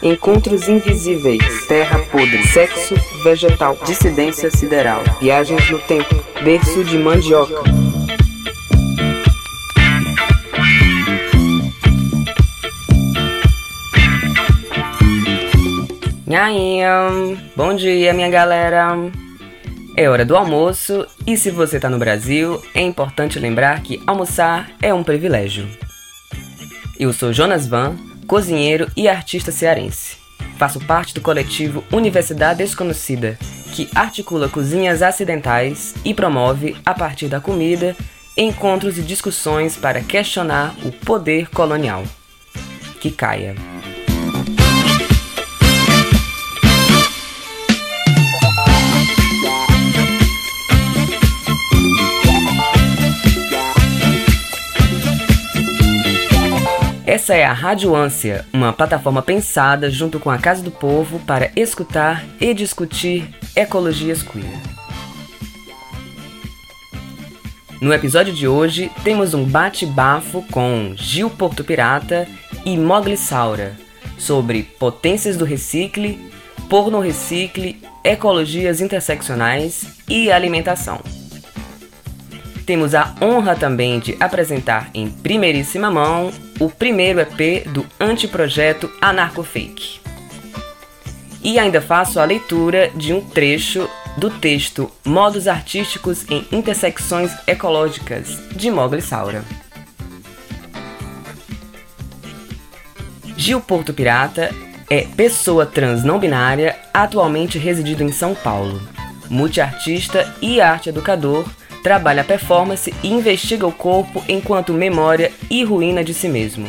Encontros invisíveis, terra podre, sexo vegetal, dissidência sideral, viagens no tempo, berço de mandioca. Nhaim. Bom dia, minha galera. É hora do almoço e se você tá no Brasil, é importante lembrar que almoçar é um privilégio. Eu sou Jonas Van, cozinheiro e artista cearense. Faço parte do coletivo Universidade Desconhecida, que articula cozinhas acidentais e promove, a partir da comida, encontros e discussões para questionar o poder colonial. Que caia. Essa é a Rádio Ânsia, uma plataforma pensada junto com a Casa do Povo para escutar e discutir ecologias queer. No episódio de hoje, temos um bate-bafo com Gil Porto Pirata e Mogli Saura sobre potências do recicle, porno recicle, ecologias interseccionais e alimentação. Temos a honra também de apresentar em primeiríssima mão o primeiro EP do anteprojeto Anarcofake. E ainda faço a leitura de um trecho do texto Modos Artísticos em Intersecções Ecológicas, de Mogli Saura. Gil Porto Pirata é pessoa trans não binária, atualmente residindo em São Paulo, multiartista e arte educador trabalha a performance e investiga o corpo enquanto memória e ruína de si mesmo.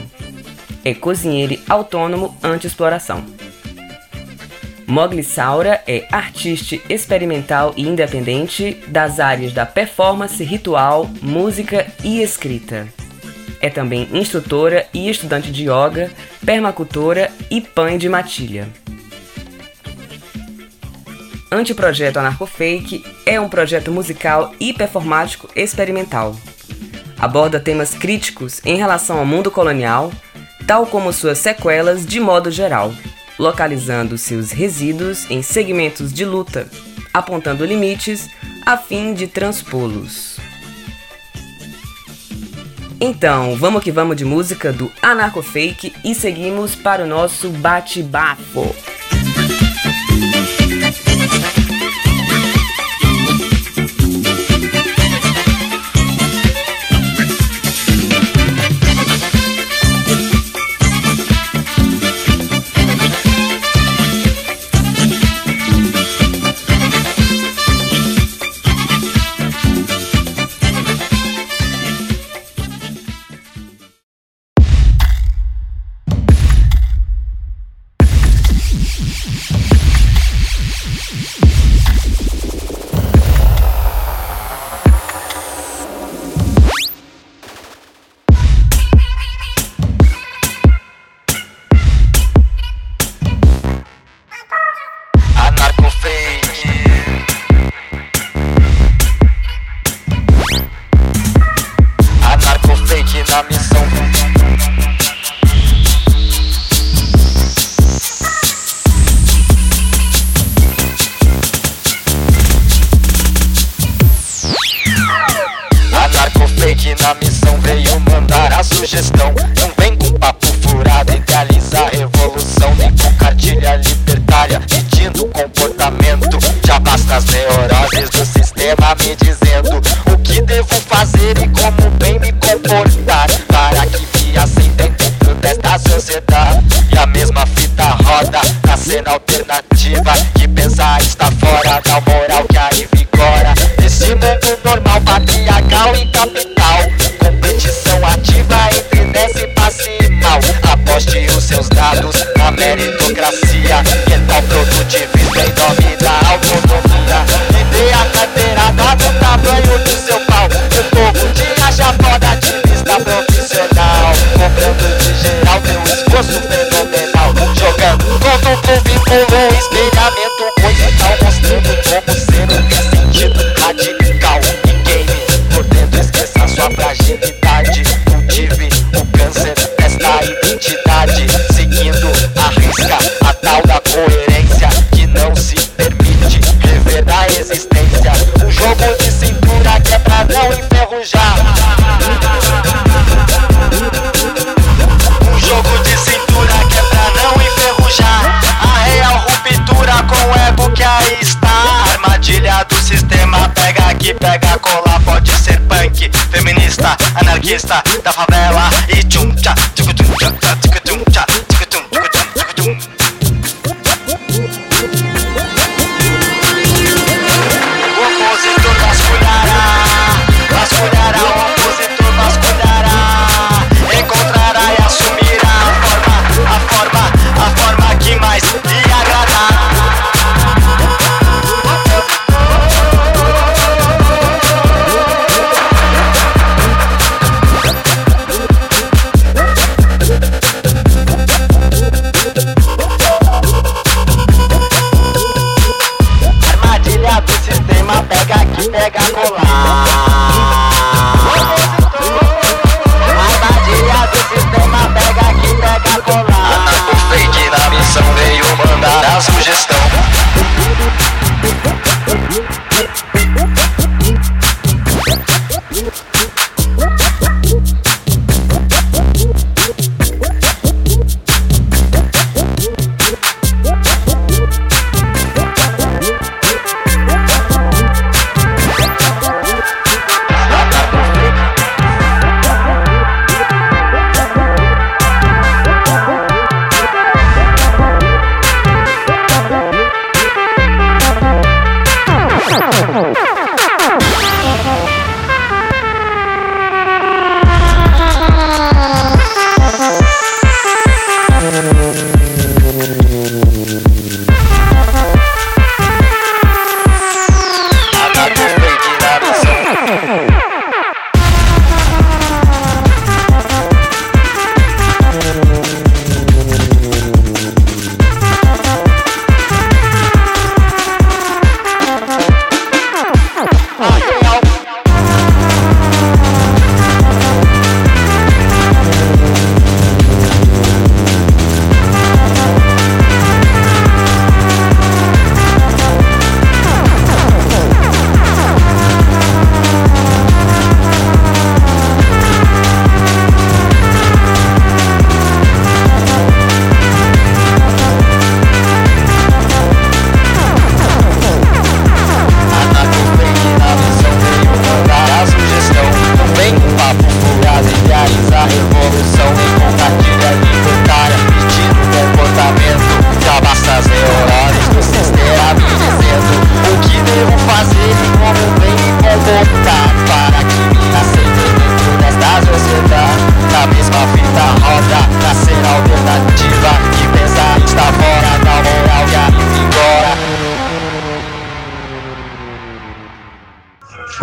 É cozinheiro autônomo anti-exploração. Mogli Saura é artista experimental e independente das áreas da performance, ritual, música e escrita. É também instrutora e estudante de yoga, permacultora e pãe de matilha. Anteprojeto Anarcofake é um projeto musical e performático experimental. Aborda temas críticos em relação ao mundo colonial, tal como suas sequelas de modo geral, localizando seus resíduos em segmentos de luta, apontando limites a fim de transpô-los. Então, vamos que vamos de música do Anarcofake e seguimos para o nosso bate-bafo.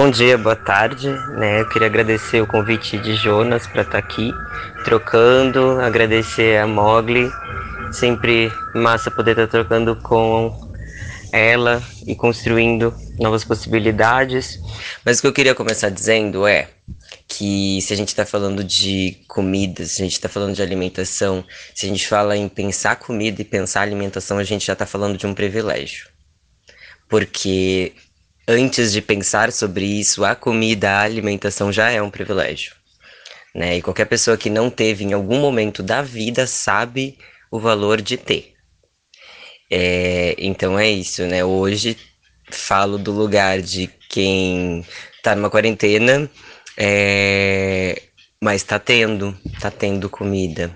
Bom dia, boa tarde, né? Eu queria agradecer o convite de Jonas para estar aqui trocando, agradecer a Mogli, sempre massa poder estar trocando com ela e construindo novas possibilidades. Mas o que eu queria começar dizendo é que se a gente está falando de comida, se a gente está falando de alimentação, se a gente fala em pensar comida e pensar alimentação, a gente já está falando de um privilégio. Porque antes de pensar sobre isso, a comida, a alimentação já é um privilégio. Né? E qualquer pessoa que não teve em algum momento da vida sabe o valor de ter. É, então é isso, né? Hoje falo do lugar de quem tá numa quarentena, é, mas tá tendo, tá tendo comida,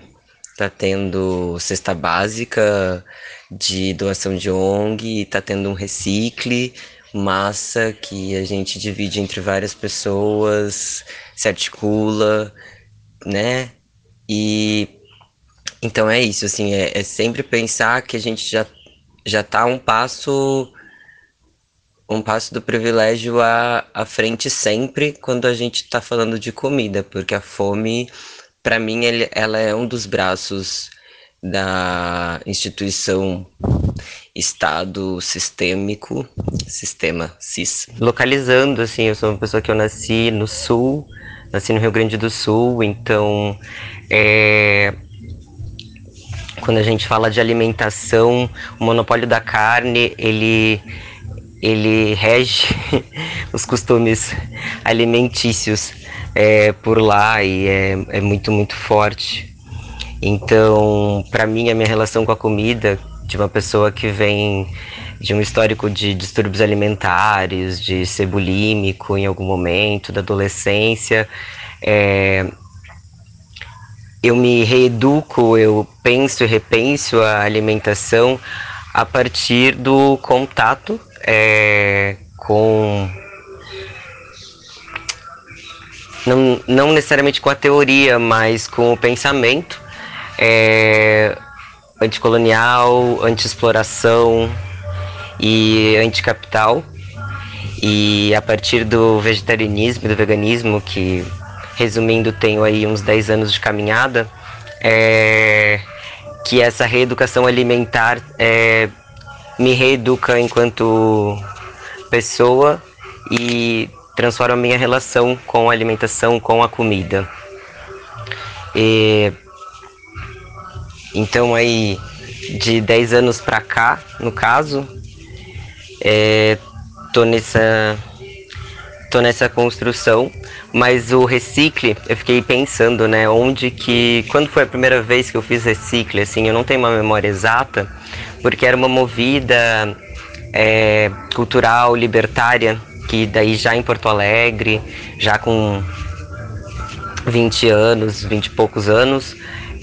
tá tendo cesta básica de doação de ONG, tá tendo um recicle, massa que a gente divide entre várias pessoas, se articula, né? E então é isso, assim, é, é sempre pensar que a gente já, já tá um passo um passo do privilégio à, à frente sempre quando a gente está falando de comida, porque a fome, para mim, ela é um dos braços da instituição Estado sistêmico, sistema CIS. Localizando, assim, eu sou uma pessoa que eu nasci no Sul, nasci no Rio Grande do Sul, então é, quando a gente fala de alimentação, o monopólio da carne, ele ele rege os costumes alimentícios é, por lá e é, é muito, muito forte. Então, para mim, a minha relação com a comida, de uma pessoa que vem de um histórico de distúrbios alimentares, de ser bulímico em algum momento da adolescência, É, eu me reeduco, eu penso e repenso a alimentação a partir do contato é, com. Não, não necessariamente com a teoria, mas com o pensamento é, anticolonial, anti-exploração e anticapital. E a partir do vegetarianismo e do veganismo, que resumindo, tenho aí uns 10 anos de caminhada, é, que essa reeducação alimentar é, me reeduca enquanto pessoa e transforma a minha relação com a alimentação, com a comida. E, então aí de 10 anos para cá, no caso, é, tô nessa tô nessa construção, mas o recicle, eu fiquei pensando, né, onde que, quando foi a primeira vez que eu fiz recicle, assim, eu não tenho uma memória exata, porque era uma movida é, cultural, libertária, que daí já em Porto Alegre, já com 20 anos, 20 e poucos anos,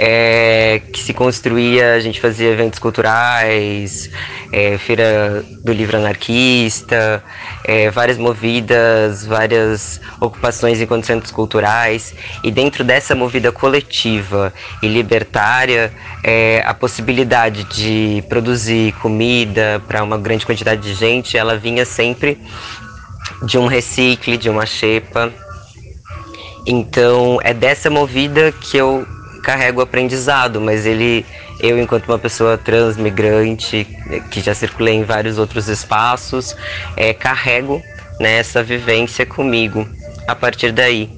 é, que se construía, a gente fazia eventos culturais, é, feira do livro anarquista, é, várias movidas, várias ocupações enquanto centros culturais, e dentro dessa movida coletiva e libertária, é, a possibilidade de produzir comida para uma grande quantidade de gente, ela vinha sempre de um recicle, de uma xepa. Então é dessa movida que eu carrego o aprendizado, mas ele, eu enquanto uma pessoa transmigrante, que já circulei em vários outros espaços, é, carrego né, essa vivência comigo a partir daí.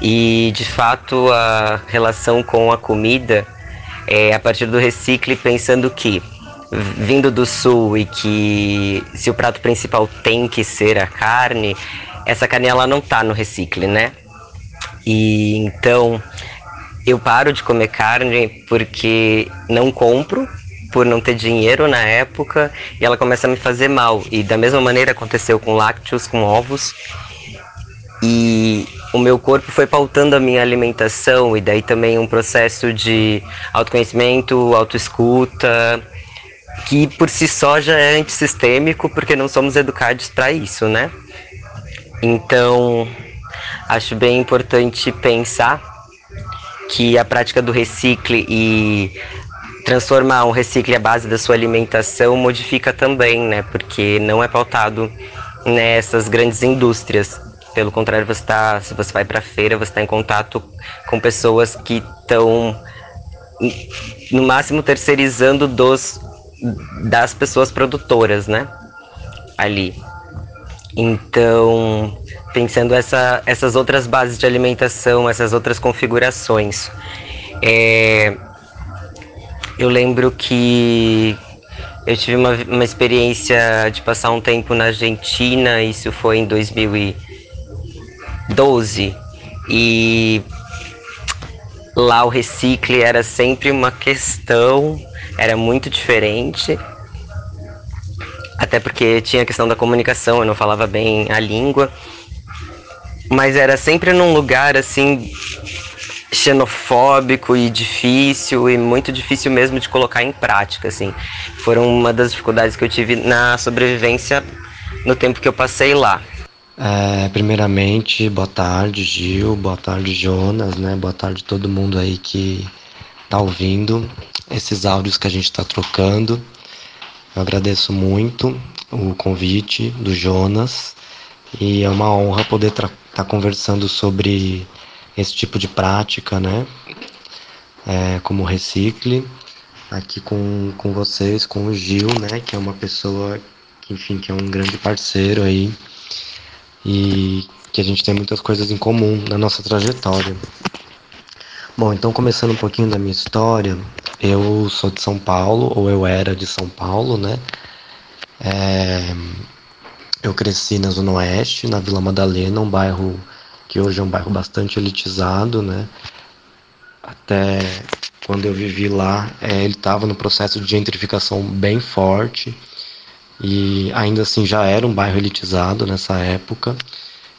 E de fato a relação com a comida é a partir do recicle, pensando que vindo do sul e que se o prato principal tem que ser a carne, essa carne ela não tá no recicle, né? E então eu paro de comer carne porque não compro, por não ter dinheiro na época, e ela começa a me fazer mal. E da mesma maneira aconteceu com lácteos, com ovos. E o meu corpo foi pautando a minha alimentação, e daí também um processo de autoconhecimento, autoescuta, que por si só já é antissistêmico, porque não somos educados para isso, né? Então, acho bem importante pensar que a prática do recicle e transformar um recicle à base da sua alimentação modifica também, né? Porque não é pautado nessas grandes indústrias. Pelo contrário, você tá, se você vai para feira, você está em contato com pessoas que estão no máximo terceirizando dos das pessoas produtoras, né? Ali. Então, pensando essa, essas outras bases de alimentação, essas outras configurações. É, eu lembro que eu tive uma, uma experiência de passar um tempo na Argentina, isso foi em 2012, e lá o recicle era sempre uma questão, era muito diferente até porque tinha a questão da comunicação, eu não falava bem a língua, mas era sempre num lugar assim xenofóbico e difícil e muito difícil mesmo de colocar em prática, assim. Foram uma das dificuldades que eu tive na sobrevivência no tempo que eu passei lá. É, primeiramente, boa tarde, Gil, boa tarde, Jonas, né? Boa tarde todo mundo aí que tá ouvindo esses áudios que a gente está trocando. Eu agradeço muito o convite do Jonas e é uma honra poder estar tá conversando sobre esse tipo de prática, né? É, como recicle, aqui com, com vocês, com o Gil, né? Que é uma pessoa que, enfim, que é um grande parceiro aí e que a gente tem muitas coisas em comum na nossa trajetória. Bom, então começando um pouquinho da minha história, eu sou de São Paulo, ou eu era de São Paulo, né? É, eu cresci na Zona Oeste, na Vila Madalena, um bairro que hoje é um bairro bastante elitizado, né? Até quando eu vivi lá, é, ele estava no processo de gentrificação bem forte e ainda assim já era um bairro elitizado nessa época.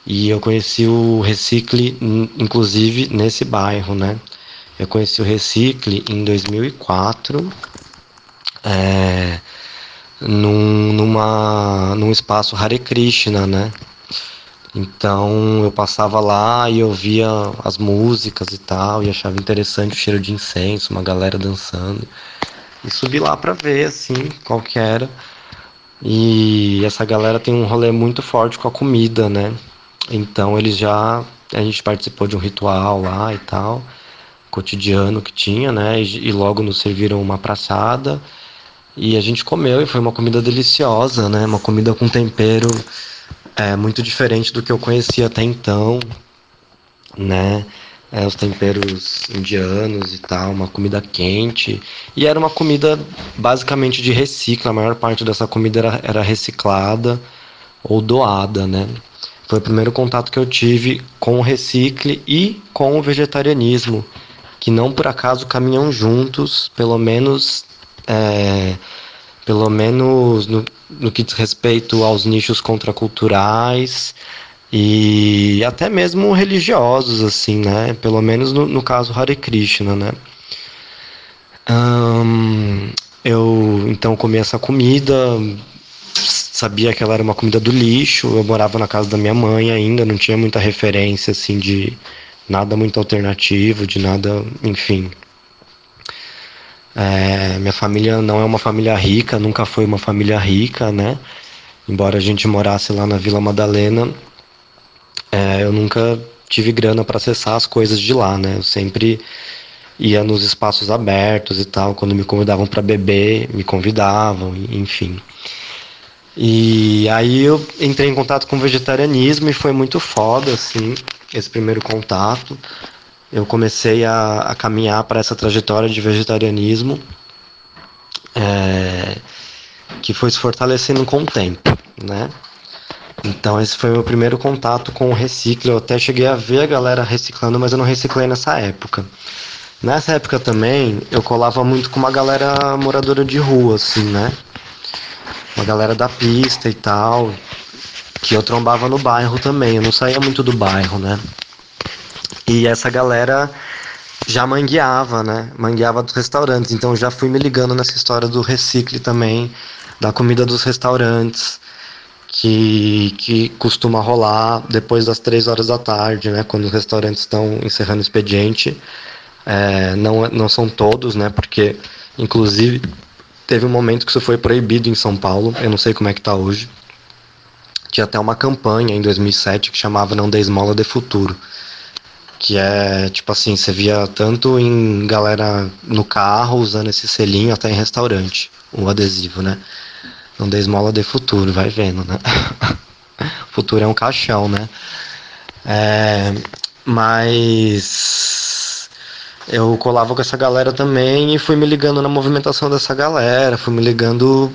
E eu conheci o Recicle, inclusive, nesse bairro, né? Eu conheci o Recicle em 2004, é, num, numa, num espaço Hare Krishna, né? Então eu passava lá e ouvia as músicas e tal, e achava interessante o cheiro de incenso, uma galera dançando. E subi lá pra ver, assim, qual que era. E essa galera tem um rolê muito forte com a comida, né? Então eles já. A gente participou de um ritual lá e tal, cotidiano que tinha, né? E, e logo nos serviram uma praçada. E a gente comeu e foi uma comida deliciosa, né? Uma comida com tempero é, muito diferente do que eu conhecia até então, né? É, os temperos indianos e tal, uma comida quente. E era uma comida basicamente de recicla, a maior parte dessa comida era, era reciclada ou doada, né? Foi o primeiro contato que eu tive com o recicle e com o vegetarianismo, que não por acaso caminham juntos, pelo menos é, pelo menos no, no que diz respeito aos nichos contraculturais e até mesmo religiosos, assim, né? Pelo menos no, no caso Hare Krishna, né? Eu então comi essa comida, sabia que ela era uma comida do lixo. Eu morava na casa da minha mãe ainda, não tinha muita referência assim de nada muito alternativo, de nada, enfim. É, minha família não é uma família rica, nunca foi uma família rica, né? Embora a gente morasse lá na Vila Madalena, é, eu nunca tive grana para acessar as coisas de lá, né? Eu sempre ia nos espaços abertos e tal, quando me convidavam para beber, me convidavam, enfim. E aí eu entrei em contato com o vegetarianismo e foi muito foda, assim, esse primeiro contato eu comecei a, a caminhar para essa trajetória de vegetarianismo é, que foi se fortalecendo com o tempo, né? Então esse foi meu primeiro contato com o reciclo. Eu até cheguei a ver a galera reciclando, mas eu não reciclei nessa época. Nessa época também eu colava muito com uma galera moradora de rua, assim, né? Uma galera da pista e tal, que eu trombava no bairro também. Eu não saía muito do bairro, né? E essa galera já mangueava, né? Mangueava dos restaurantes. Então já fui me ligando nessa história do recicle também, da comida dos restaurantes, que, que costuma rolar depois das três horas da tarde, né? Quando os restaurantes estão encerrando o expediente. É, não, não são todos, né? Porque, inclusive, teve um momento que isso foi proibido em São Paulo. Eu não sei como é que tá hoje. Tinha até uma campanha em 2007 que chamava Não Dê Esmola de Futuro que é tipo assim, você via tanto em galera no carro usando esse selinho, até em restaurante, o adesivo, né? Não dê esmola de futuro, vai vendo, né? futuro é um caixão, né? É, mas eu colava com essa galera também e fui me ligando na movimentação dessa galera, fui me ligando,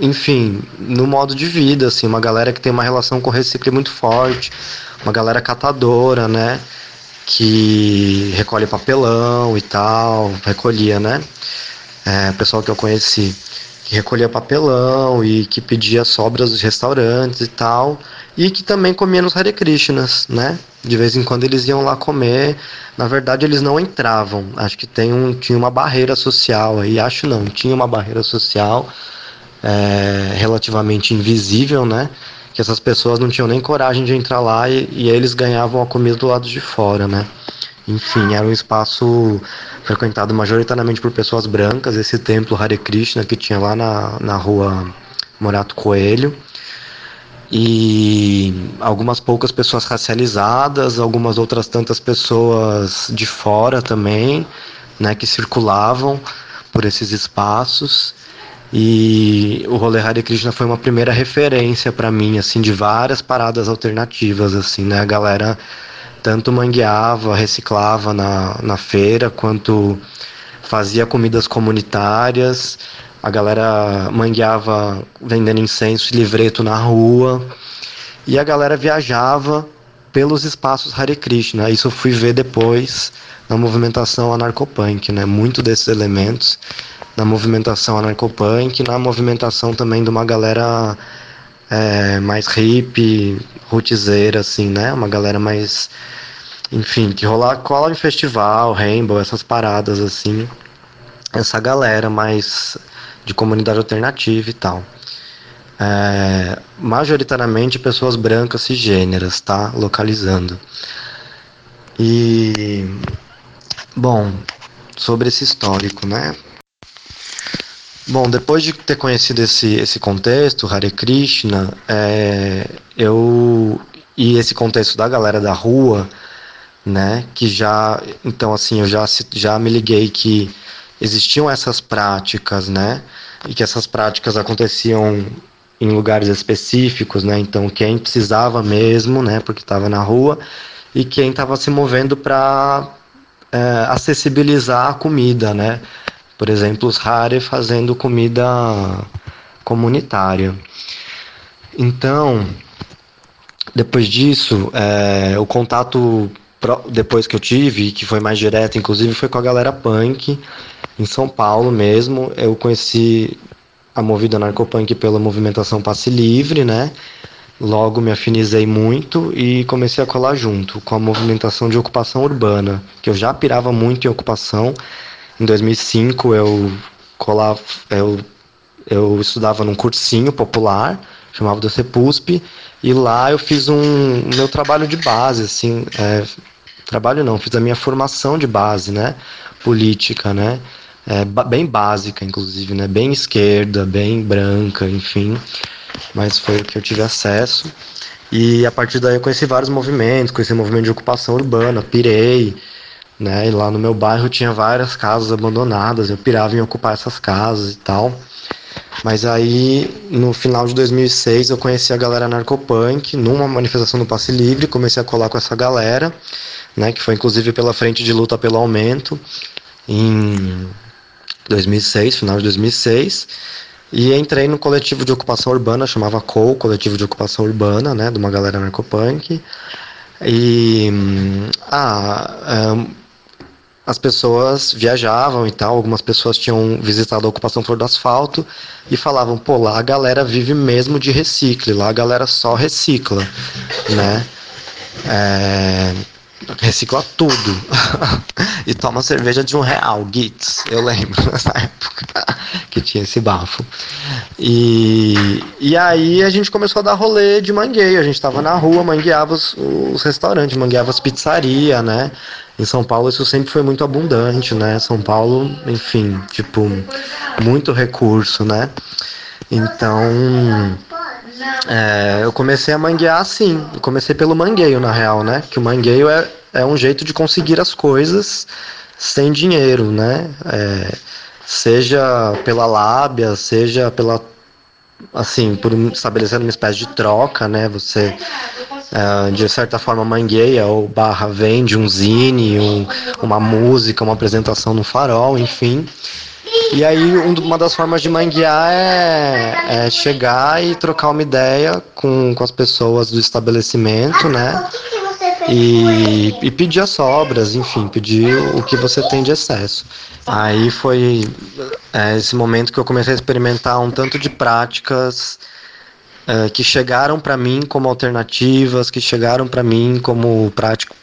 enfim, no modo de vida, assim, uma galera que tem uma relação com o recicle muito forte, uma galera catadora, né? Que recolhe papelão e tal, recolhia, né? É, pessoal que eu conheci que recolhia papelão e que pedia sobras dos restaurantes e tal, e que também comia nos Hare Krishnas, né? De vez em quando eles iam lá comer. Na verdade, eles não entravam. Acho que tem um, tinha uma barreira social aí. Acho não, tinha uma barreira social é, relativamente invisível, né? Que essas pessoas não tinham nem coragem de entrar lá e, e eles ganhavam a comida do lado de fora, né? Enfim, era um espaço frequentado majoritariamente por pessoas brancas, esse templo Hare Krishna que tinha lá na, na rua Morato Coelho. E algumas poucas pessoas racializadas, algumas outras tantas pessoas de fora também, né, que circulavam por esses espaços. E o rolê Hare Krishna foi uma primeira referência para mim, assim, de várias paradas alternativas, assim, né? A galera tanto mangueava, reciclava na, na feira, quanto fazia comidas comunitárias. A galera mangueava vendendo incenso e livreto na rua. E a galera viajava pelos espaços Hare Krishna. Isso eu fui ver depois na movimentação anarcopunk, né? Muito desses elementos na movimentação anarcopunk, na movimentação também de uma galera é, mais hippie, rootzeira, assim, né? Uma galera mais. Enfim, que rolar cola em festival, Rainbow, essas paradas assim. Essa galera mais de comunidade alternativa e tal. É, majoritariamente pessoas brancas cisgêneras, tá? Localizando. E. Bom, sobre esse histórico, né? Bom, depois de ter conhecido esse, esse contexto, Hare Krishna, é, eu e esse contexto da galera da rua, né, que já, então assim, eu já, já me liguei que existiam essas práticas, né, e que essas práticas aconteciam em lugares específicos, né, então quem precisava mesmo, né, porque estava na rua, e quem estava se movendo para é, acessibilizar a comida, né, por exemplo, os Hare fazendo comida comunitária. Então, depois disso, é, o contato depois que eu tive, que foi mais direto, inclusive, foi com a galera punk em São Paulo mesmo. Eu conheci a movida narcopunk pela movimentação Passe Livre, né? Logo me afinizei muito e comecei a colar junto com a movimentação de ocupação urbana, que eu já pirava muito em ocupação, em 2005 eu colava, eu, eu estudava num cursinho popular, chamava do CEPUSP, e lá eu fiz um meu trabalho de base, assim, é, trabalho não, fiz a minha formação de base, né, política, né, é, bem básica, inclusive, né, bem esquerda, bem branca, enfim, mas foi o que eu tive acesso. E a partir daí eu conheci vários movimentos, conheci o movimento de ocupação urbana, pirei, né? E lá no meu bairro tinha várias casas abandonadas, eu pirava em ocupar essas casas e tal. Mas aí, no final de 2006, eu conheci a galera narcopunk numa manifestação do Passe Livre, comecei a colar com essa galera, né, que foi inclusive pela frente de luta pelo aumento em 2006, final de 2006. E entrei no coletivo de ocupação urbana, chamava COU, Coletivo de Ocupação Urbana, né, de uma galera narcopunk. E ah, as pessoas viajavam e tal, algumas pessoas tinham visitado a ocupação Flor do Asfalto e falavam, pô, lá a galera vive mesmo de recicle, lá a galera só recicla, né? É, recicla tudo. e toma cerveja de um real, Gits. Eu lembro nessa época que tinha esse bafo. E, e aí a gente começou a dar rolê de mangueio. A gente tava na rua, mangueava os, os restaurantes, mangueava as pizzarias, né? Em São Paulo isso sempre foi muito abundante, né? São Paulo, enfim, tipo, muito recurso, né? Então, é, eu comecei a manguear assim. Comecei pelo mangueio, na real, né? Que o mangueio é, é um jeito de conseguir as coisas sem dinheiro, né? É, seja pela lábia, seja pela assim, por estabelecendo uma espécie de troca, né? Você uh, de certa forma mangueia ou barra vende um zine, um, uma música, uma apresentação no farol, enfim. E aí uma das formas de manguear é, é, chegar e trocar uma ideia com, com as pessoas do estabelecimento, né? E, e pedir as sobras, enfim, pedir o que você tem de excesso. Aí foi é, esse momento que eu comecei a experimentar um tanto de práticas é, que chegaram para mim como alternativas, que chegaram para mim como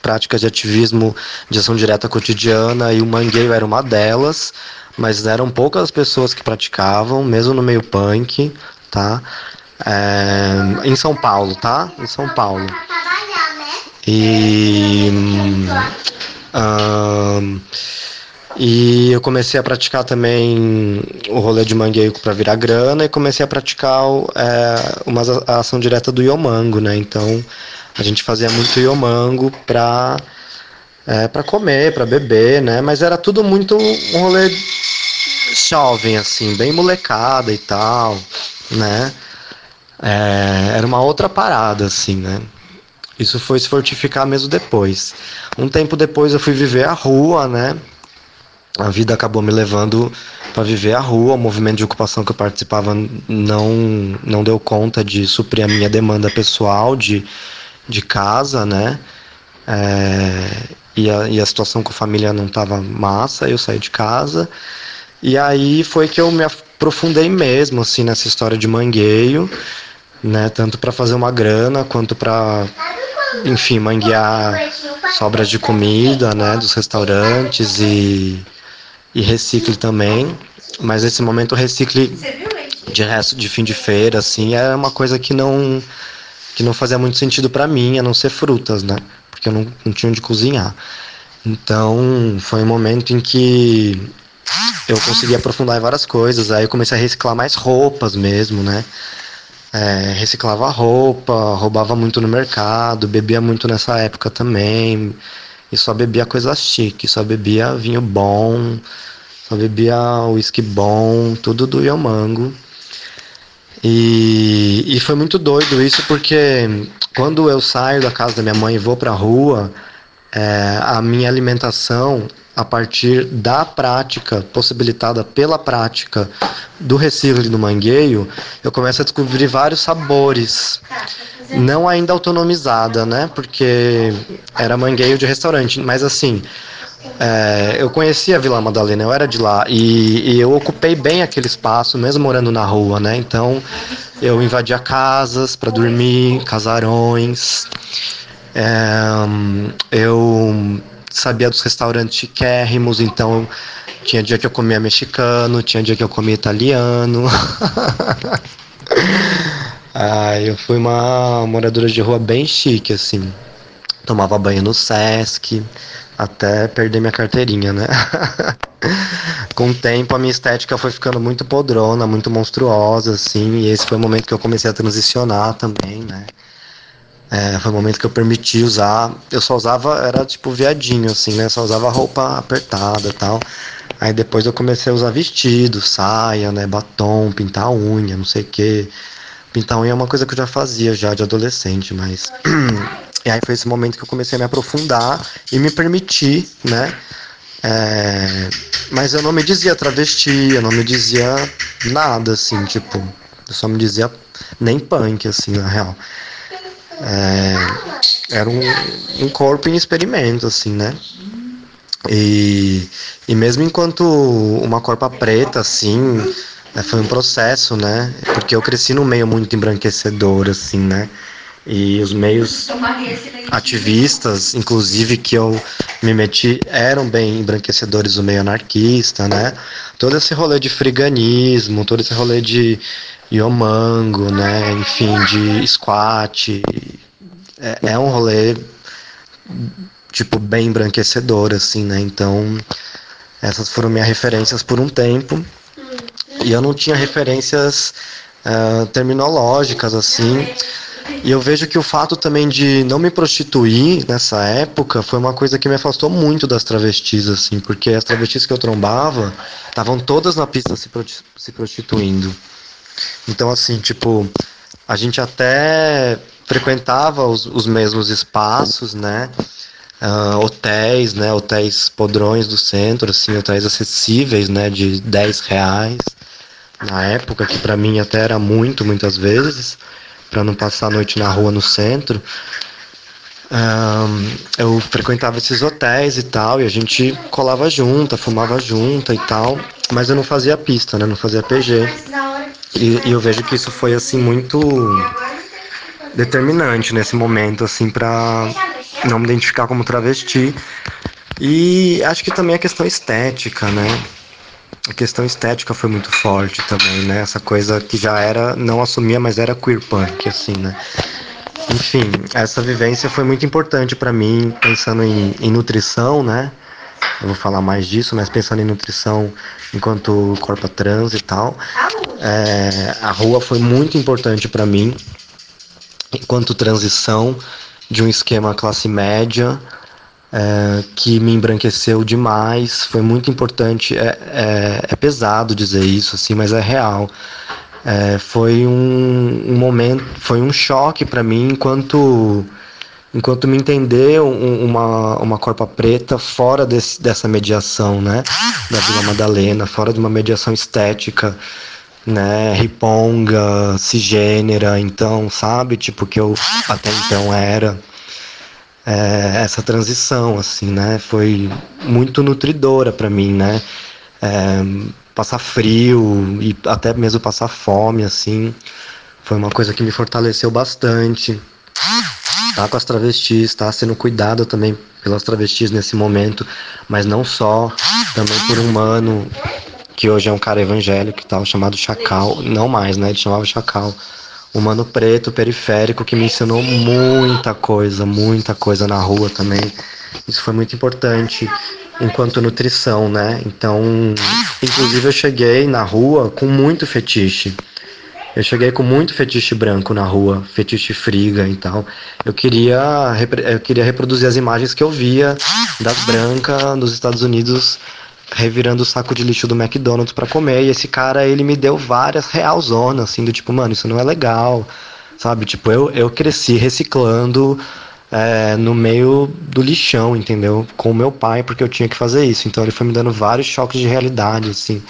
práticas de ativismo de ação direta cotidiana, e o mangueiro era uma delas, mas eram poucas pessoas que praticavam, mesmo no meio punk, tá? É, em São Paulo, tá? Em São Paulo. E. E eu comecei a praticar também o rolê de mangueio para virar grana e comecei a praticar é, uma a ação direta do iomango, né? Então a gente fazia muito iomango para é, para comer, para beber, né? Mas era tudo muito um rolê jovem, assim, bem molecada e tal, né? É, era uma outra parada, assim, né? Isso foi se fortificar mesmo depois. Um tempo depois eu fui viver a rua, né? a vida acabou me levando para viver a rua, o movimento de ocupação que eu participava não, não deu conta de suprir a minha demanda pessoal de, de casa, né? É, e, a, e a situação com a família não estava massa, eu saí de casa. E aí foi que eu me aprofundei mesmo, assim, nessa história de mangueio. né? Tanto para fazer uma grana quanto para, enfim, manguear sobras de comida, né? Dos restaurantes e, e recicle também. Mas nesse momento o recicle de resto de fim de feira, assim, é uma coisa que não que não fazia muito sentido para mim, a não ser frutas, né? Porque eu não, não tinha onde cozinhar. Então, foi um momento em que eu consegui aprofundar em várias coisas. Aí eu comecei a reciclar mais roupas mesmo, né? É, reciclava roupa, roubava muito no mercado, bebia muito nessa época também. E só bebia coisa chique, só bebia vinho bom, só bebia uísque bom, tudo do Yomango. E, e foi muito doido isso porque quando eu saio da casa da minha mãe e vou pra rua, é, a minha alimentação a partir da prática possibilitada pela prática do reciclo do mangueio, eu começo a descobrir vários sabores. Não ainda autonomizada, né? Porque era mangueio de restaurante, mas assim, é, eu conhecia a Vila Madalena, eu era de lá e, e, eu ocupei bem aquele espaço, mesmo morando na rua, né? Então eu invadia casas para dormir, casarões. É, eu sabia dos restaurantes chiquérrimos, então tinha dia que eu comia mexicano, tinha dia que eu comia italiano. ah, eu fui uma moradora de rua bem chique, assim. Tomava banho no Sesc, até perder minha carteirinha, né? Com o tempo a minha estética foi ficando muito podrona, muito monstruosa, assim, e esse foi o momento que eu comecei a transicionar também, né? É, foi o momento que eu permiti usar. Eu só usava, era tipo viadinho, assim, né? Só usava roupa apertada tal. Aí depois eu comecei a usar vestido, saia, né? Batom, pintar unha, não sei o que. Pintar unha é uma coisa que eu já fazia já de adolescente, mas. e aí foi esse momento que eu comecei a me aprofundar e me permitir, né? É... Mas eu não me dizia travesti, eu não me dizia nada, assim, tipo. Eu só me dizia nem punk, assim, na real. É, era um, um corpo em experimento, assim, né? E, e mesmo enquanto uma corpa preta, assim, né, foi um processo, né? Porque eu cresci num meio muito embranquecedor, assim, né? E os meios ativistas, inclusive, que eu me meti, eram bem embranquecedores do meio anarquista, né? Todo esse rolê de friganismo, todo esse rolê de Yomango, né? Enfim, de squat. É, é um rolê, tipo, bem embranquecedor, assim, né? Então, essas foram minhas referências por um tempo. E eu não tinha referências uh, terminológicas, assim. E eu vejo que o fato também de não me prostituir nessa época foi uma coisa que me afastou muito das travestis, assim, porque as travestis que eu trombava estavam todas na pista se, se prostituindo. Então, assim, tipo, a gente até frequentava os, os mesmos espaços, né? Uh, hotéis, né? Hotéis podrões do centro, assim, hotéis acessíveis, né? De 10 reais. Na época, que para mim até era muito, muitas vezes, para não passar a noite na rua no centro. Um, eu frequentava esses hotéis e tal, e a gente colava junta, fumava junta e tal, mas eu não fazia pista, né? Não fazia PG. E, e, eu vejo que isso foi assim muito determinante nesse momento, assim, para não me identificar como travesti. E acho que também a questão estética, né? A questão estética foi muito forte também, né? Essa coisa que já era, não assumia, mas era queer punk, assim, né? Enfim, essa vivência foi muito importante para mim, pensando em, em nutrição, né? eu vou falar mais disso, mas pensando em nutrição enquanto corpo trans e tal, é, a rua foi muito importante para mim enquanto transição de um esquema classe média é, que me embranqueceu demais, foi muito importante, é, é, é pesado dizer isso assim, mas é real. É, foi um, um momento, foi um choque para mim enquanto enquanto me entender um, uma, uma corpa preta fora desse, dessa mediação, né, da Vila Madalena, fora de uma mediação estética, né, riponga, cisgênera, então, sabe, tipo, que eu até então era, é, essa transição, assim, né, foi muito nutridora para mim, né, é, passar frio e até mesmo passar fome, assim, foi uma coisa que me fortaleceu bastante. Tá com as travestis, tá sendo cuidado também pelas travestis nesse momento, mas não só, também por um mano que hoje é um cara evangélico tal, chamado Chacal, não mais, né? Ele chamava Chacal. Um mano preto, periférico, que me ensinou muita coisa, muita coisa na rua também. Isso foi muito importante enquanto nutrição, né? Então, inclusive eu cheguei na rua com muito fetiche. Eu cheguei com muito fetiche branco na rua, fetiche friga e tal. Eu queria, eu queria reproduzir as imagens que eu via das brancas nos Estados Unidos revirando o saco de lixo do McDonald's para comer. E esse cara, ele me deu várias realzonas, assim, do tipo, mano, isso não é legal, sabe? Tipo, eu, eu cresci reciclando é, no meio do lixão, entendeu? Com o meu pai, porque eu tinha que fazer isso. Então ele foi me dando vários choques de realidade, assim,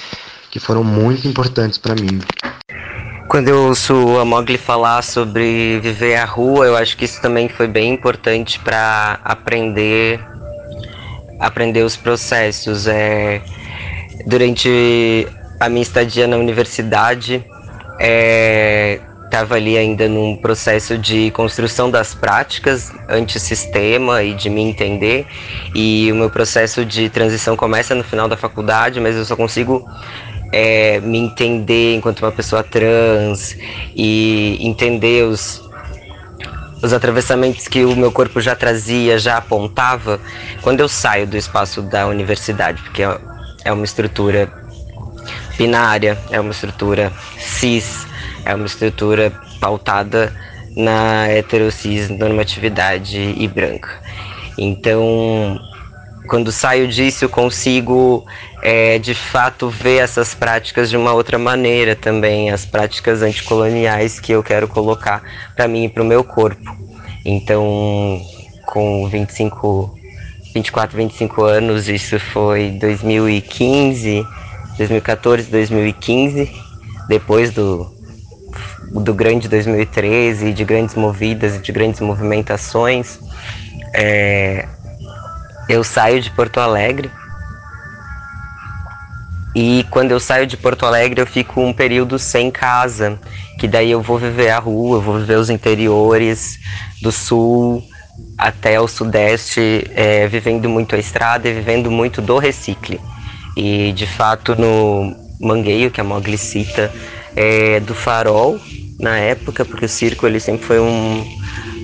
que foram muito importantes para mim. Quando eu ouço a Mogli falar sobre viver a rua, eu acho que isso também foi bem importante para aprender aprender os processos. É, durante a minha estadia na universidade, estava é, ali ainda num processo de construção das práticas antissistema e de me entender. E o meu processo de transição começa no final da faculdade, mas eu só consigo é, me entender enquanto uma pessoa trans e entender os, os atravessamentos que o meu corpo já trazia, já apontava, quando eu saio do espaço da universidade, porque é, uma estrutura binária, é uma estrutura cis, é uma estrutura pautada na heterocis normatividade e branca. Então, quando saio disso, consigo é, de fato ver essas práticas de uma outra maneira também, as práticas anticoloniais que eu quero colocar para mim e para o meu corpo. Então, com 25, 24, 25 anos, isso foi 2015, 2014, 2015, depois do, do grande 2013, de grandes movidas de grandes movimentações. É, eu saio de Porto Alegre. E quando eu saio de Porto Alegre, eu fico um período sem casa, que daí eu vou viver a rua, eu vou viver os interiores do sul até o sudeste, é, vivendo muito a estrada e vivendo muito do recicle. E de fato no Mangueio, que a Mogli cita, é, do farol na época, porque o circo ele sempre foi um,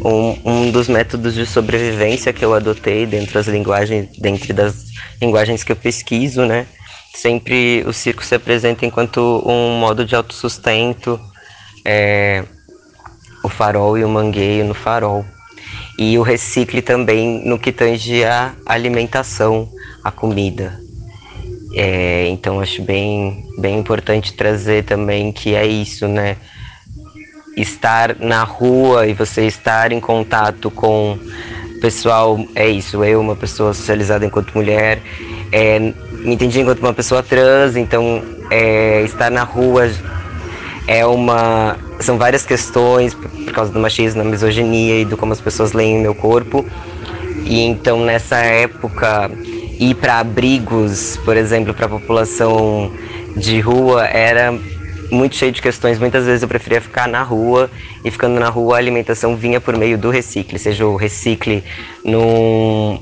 um, um dos métodos de sobrevivência que eu adotei dentro das linguagens, dentro das linguagens que eu pesquiso, né? Sempre o circo se apresenta enquanto um modo de autossustento, é, o farol e o mangueio no farol. E o recicle também no que tange a alimentação, a comida. É, então acho bem, bem importante trazer também que é isso, né? Estar na rua e você estar em contato com pessoal, é isso, eu, uma pessoa socializada enquanto mulher, é, me entendi enquanto uma pessoa trans, então é, estar na rua é uma. São várias questões por causa do machismo, da misoginia e do como as pessoas leem o meu corpo. E então nessa época ir para abrigos, por exemplo, para a população de rua era muito cheio de questões. Muitas vezes eu preferia ficar na rua e ficando na rua a alimentação vinha por meio do recicle, seja o recicle num,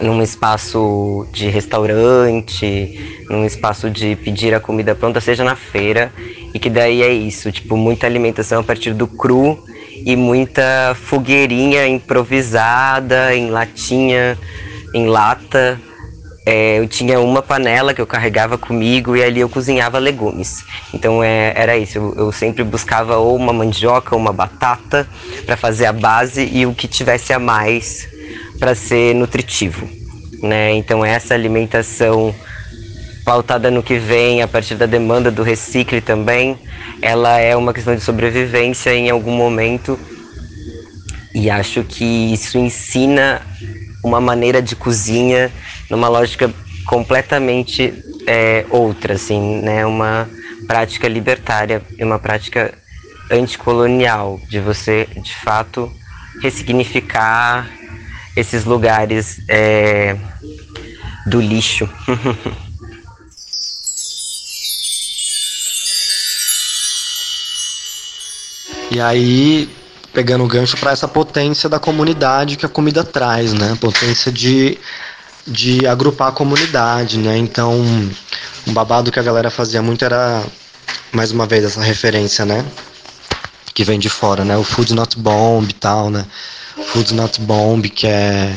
num espaço de restaurante, num espaço de pedir a comida pronta, seja na feira, e que daí é isso, tipo, muita alimentação a partir do cru e muita fogueirinha improvisada em latinha, em lata, é, eu tinha uma panela que eu carregava comigo e ali eu cozinhava legumes. Então é, era isso, eu, eu, sempre buscava ou uma mandioca ou uma batata para fazer a base e o que tivesse a mais para ser nutritivo. Né? Então essa alimentação pautada no que vem a partir da demanda do recicle também, ela é uma questão de sobrevivência em algum momento e acho que isso ensina uma maneira de cozinha numa lógica completamente é, outra, assim, né? Uma prática libertária e uma prática anticolonial, de você, de fato, ressignificar esses lugares é, do lixo. E aí, pegando o gancho para essa potência da comunidade que a comida traz, né? Potência de, de agrupar a comunidade, né? Então, um babado que a galera fazia muito era, mais uma vez, essa referência, né? Que vem de fora, né? O Food Not Bomb e tal, né? Food Not Bomb, que é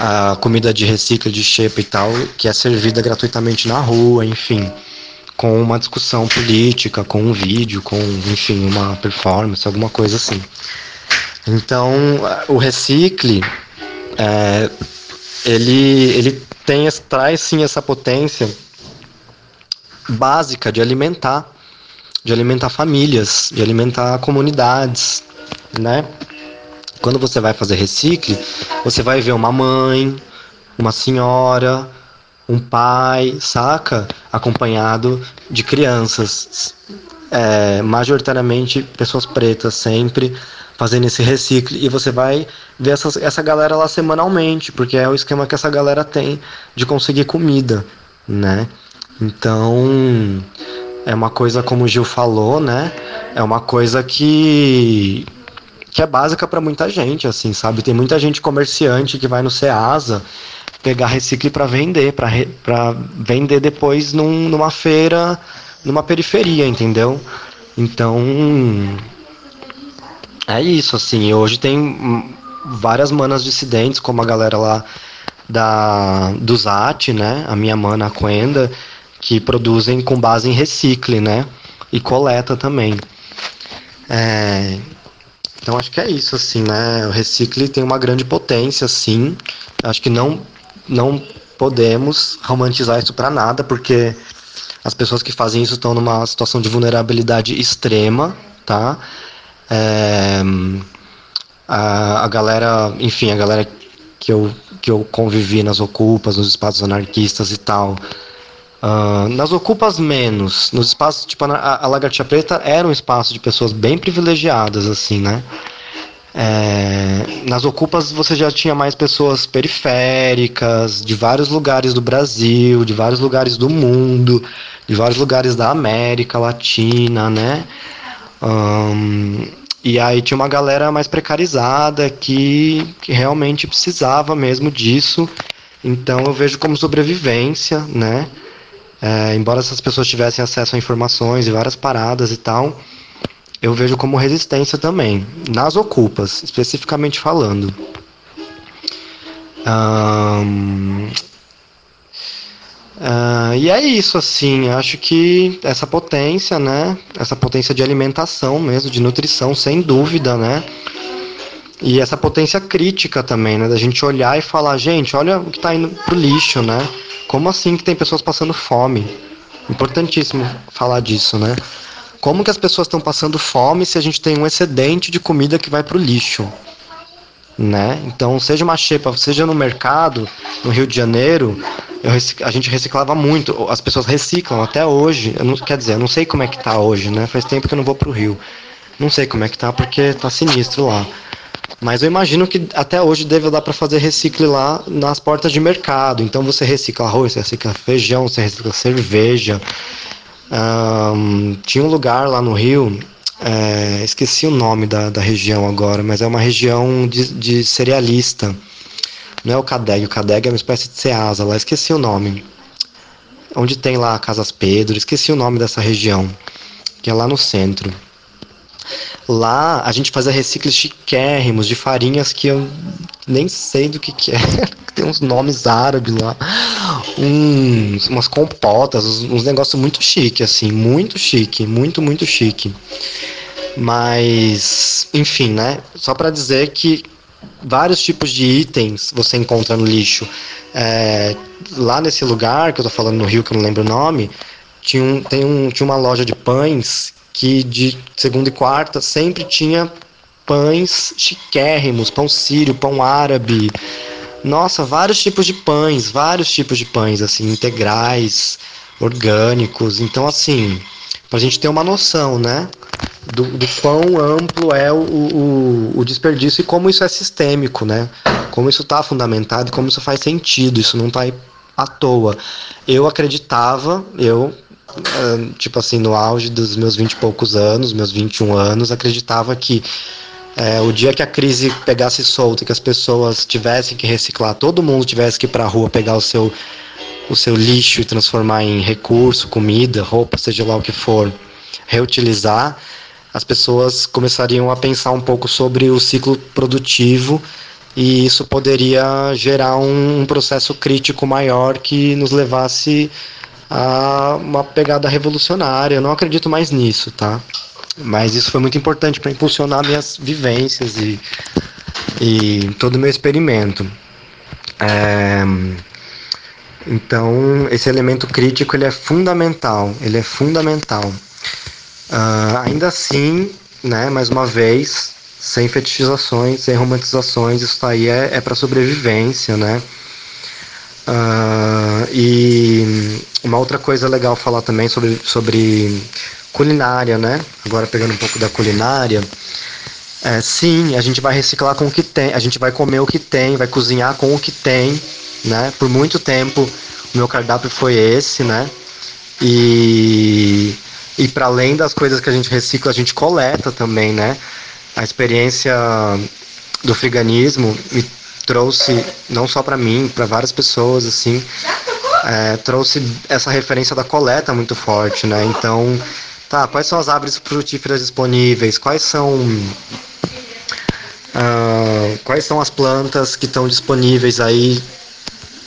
a comida de recicla, de xepa e tal, que é servida gratuitamente na rua, enfim com uma discussão política, com um vídeo, com, enfim, uma performance, alguma coisa assim. Então, o Recicle, é, ele, ele tem, traz sim essa potência básica de alimentar, de alimentar famílias, de alimentar comunidades, né? Quando você vai fazer Recicle, você vai ver uma mãe, uma senhora, um pai, saca? Acompanhado de crianças, é, majoritariamente pessoas pretas sempre, fazendo esse recicle. E você vai ver essa, essa galera lá semanalmente, porque é o esquema que essa galera tem de conseguir comida, né? Então, é uma coisa, como o Gil falou, né? É uma coisa que que é básica para muita gente, assim, sabe? Tem muita gente comerciante que vai no Ceasa pegar recicle para vender, para vender depois num, numa feira, numa periferia, entendeu? Então, é isso, assim. Hoje tem várias manas dissidentes, como a galera lá da, do ZAT, né? A minha mana, a Quenda, que produzem com base em recicle, né? E coleta também. É, então acho que é isso, assim, né? O recicle tem uma grande potência, sim. Acho que não não podemos romantizar isso para nada, porque as pessoas que fazem isso estão numa situação de vulnerabilidade extrema, tá? É, a, a galera, enfim, a galera que eu, que eu convivi nas ocupas, nos espaços anarquistas e tal, uh, nas ocupas menos, nos espaços, tipo, a, a Preta era um espaço de pessoas bem privilegiadas, assim, né? É, nas ocupas você já tinha mais pessoas periféricas, de vários lugares do Brasil, de vários lugares do mundo, de vários lugares da América Latina, né? Um, e aí tinha uma galera mais precarizada que, que realmente precisava mesmo disso. Então eu vejo como sobrevivência, né? É, embora essas pessoas tivessem acesso a informações e várias paradas e tal, eu vejo como resistência também, nas ocupas, especificamente falando. Um, uh, e é isso, assim, acho que essa potência, né, essa potência de alimentação mesmo, de nutrição, sem dúvida, né, e essa potência crítica também, né, da gente olhar e falar, gente, olha o que está indo pro lixo, né, como assim que tem pessoas passando fome? Importantíssimo falar disso, né. Como que as pessoas estão passando fome se a gente tem um excedente de comida que vai para o lixo? Né? Então, seja uma xepa, seja no mercado, no Rio de Janeiro, a gente reciclava muito. As pessoas reciclam até hoje. Não, quer dizer, eu não sei como é que tá hoje, né? Faz tempo que eu não vou pro Rio. Não sei como é que tá porque tá sinistro lá. Mas eu imagino que até hoje deve dar para fazer recicle lá nas portas de mercado. Então você recicla arroz, você recicla feijão, você recicla cerveja, um, tinha um lugar lá no Rio, é, esqueci o nome da, da região agora, mas é uma região de, de cerealista. Não é o Cadeg, o Cadeg é uma espécie de Ceasa lá, esqueci o nome. Onde tem lá Casas Pedro, esqueci o nome dessa região, que é lá no centro. Lá a gente fazia reciclos chiquérrimos de farinhas que eu nem sei do que, que é. Tem uns nomes árabes lá. Uns, umas compotas, uns, uns negócios muito chique, assim. Muito chique. Muito, muito chique. Mas, enfim, né? Só para dizer que vários tipos de itens você encontra no lixo. É, lá nesse lugar que eu tô falando no Rio, que eu não lembro o nome, tinha, um, tem um, tinha uma loja de pães que de segunda e quarta sempre tinha pães chiquérrimos, pão sírio, pão árabe. Nossa, vários tipos de pães, vários tipos de pães, assim, integrais, orgânicos. Então, assim, pra gente ter uma noção, né? Do, do quão amplo é o, o, o, desperdício e como isso é sistêmico, né? Como isso está fundamentado como isso faz sentido, isso não está à toa. Eu acreditava, eu ah, tipo assim, no auge dos meus vinte e poucos anos, meus 21 anos, acreditava que é, o dia que a crise pegasse solta, que as pessoas tivessem que reciclar, todo mundo tivesse que ir para a rua pegar o seu, o seu lixo e transformar em recurso, comida, roupa, seja lá o que for, reutilizar, as pessoas começariam a pensar um pouco sobre o ciclo produtivo e isso poderia gerar um, um processo crítico maior que nos levasse a uma pegada revolucionária. Eu não acredito mais nisso, tá? Mas isso foi muito importante para impulsionar minhas vivências e, e todo o meu experimento. É, então, esse elemento crítico ele é fundamental, ele é fundamental. Uh, ainda assim, né, mais uma vez, sem fetichizações, sem romantizações, isso aí é, é para sobrevivência, né? Uh, e uma outra coisa legal falar também sobre, sobre culinária, né? Agora pegando um pouco da culinária. É, sim, a gente vai reciclar com o que tem, a gente vai comer o que tem, vai cozinhar com o que tem, né? Por muito tempo o meu cardápio foi esse, né? E, e para além das coisas que a gente recicla, a gente coleta também, né? A experiência do friganismo me trouxe, não só para mim, para várias pessoas, assim, é, trouxe essa referência da coleta muito forte, né? Então, Tá, quais são as árvores frutíferas disponíveis? Quais são uh, quais são as plantas que estão disponíveis aí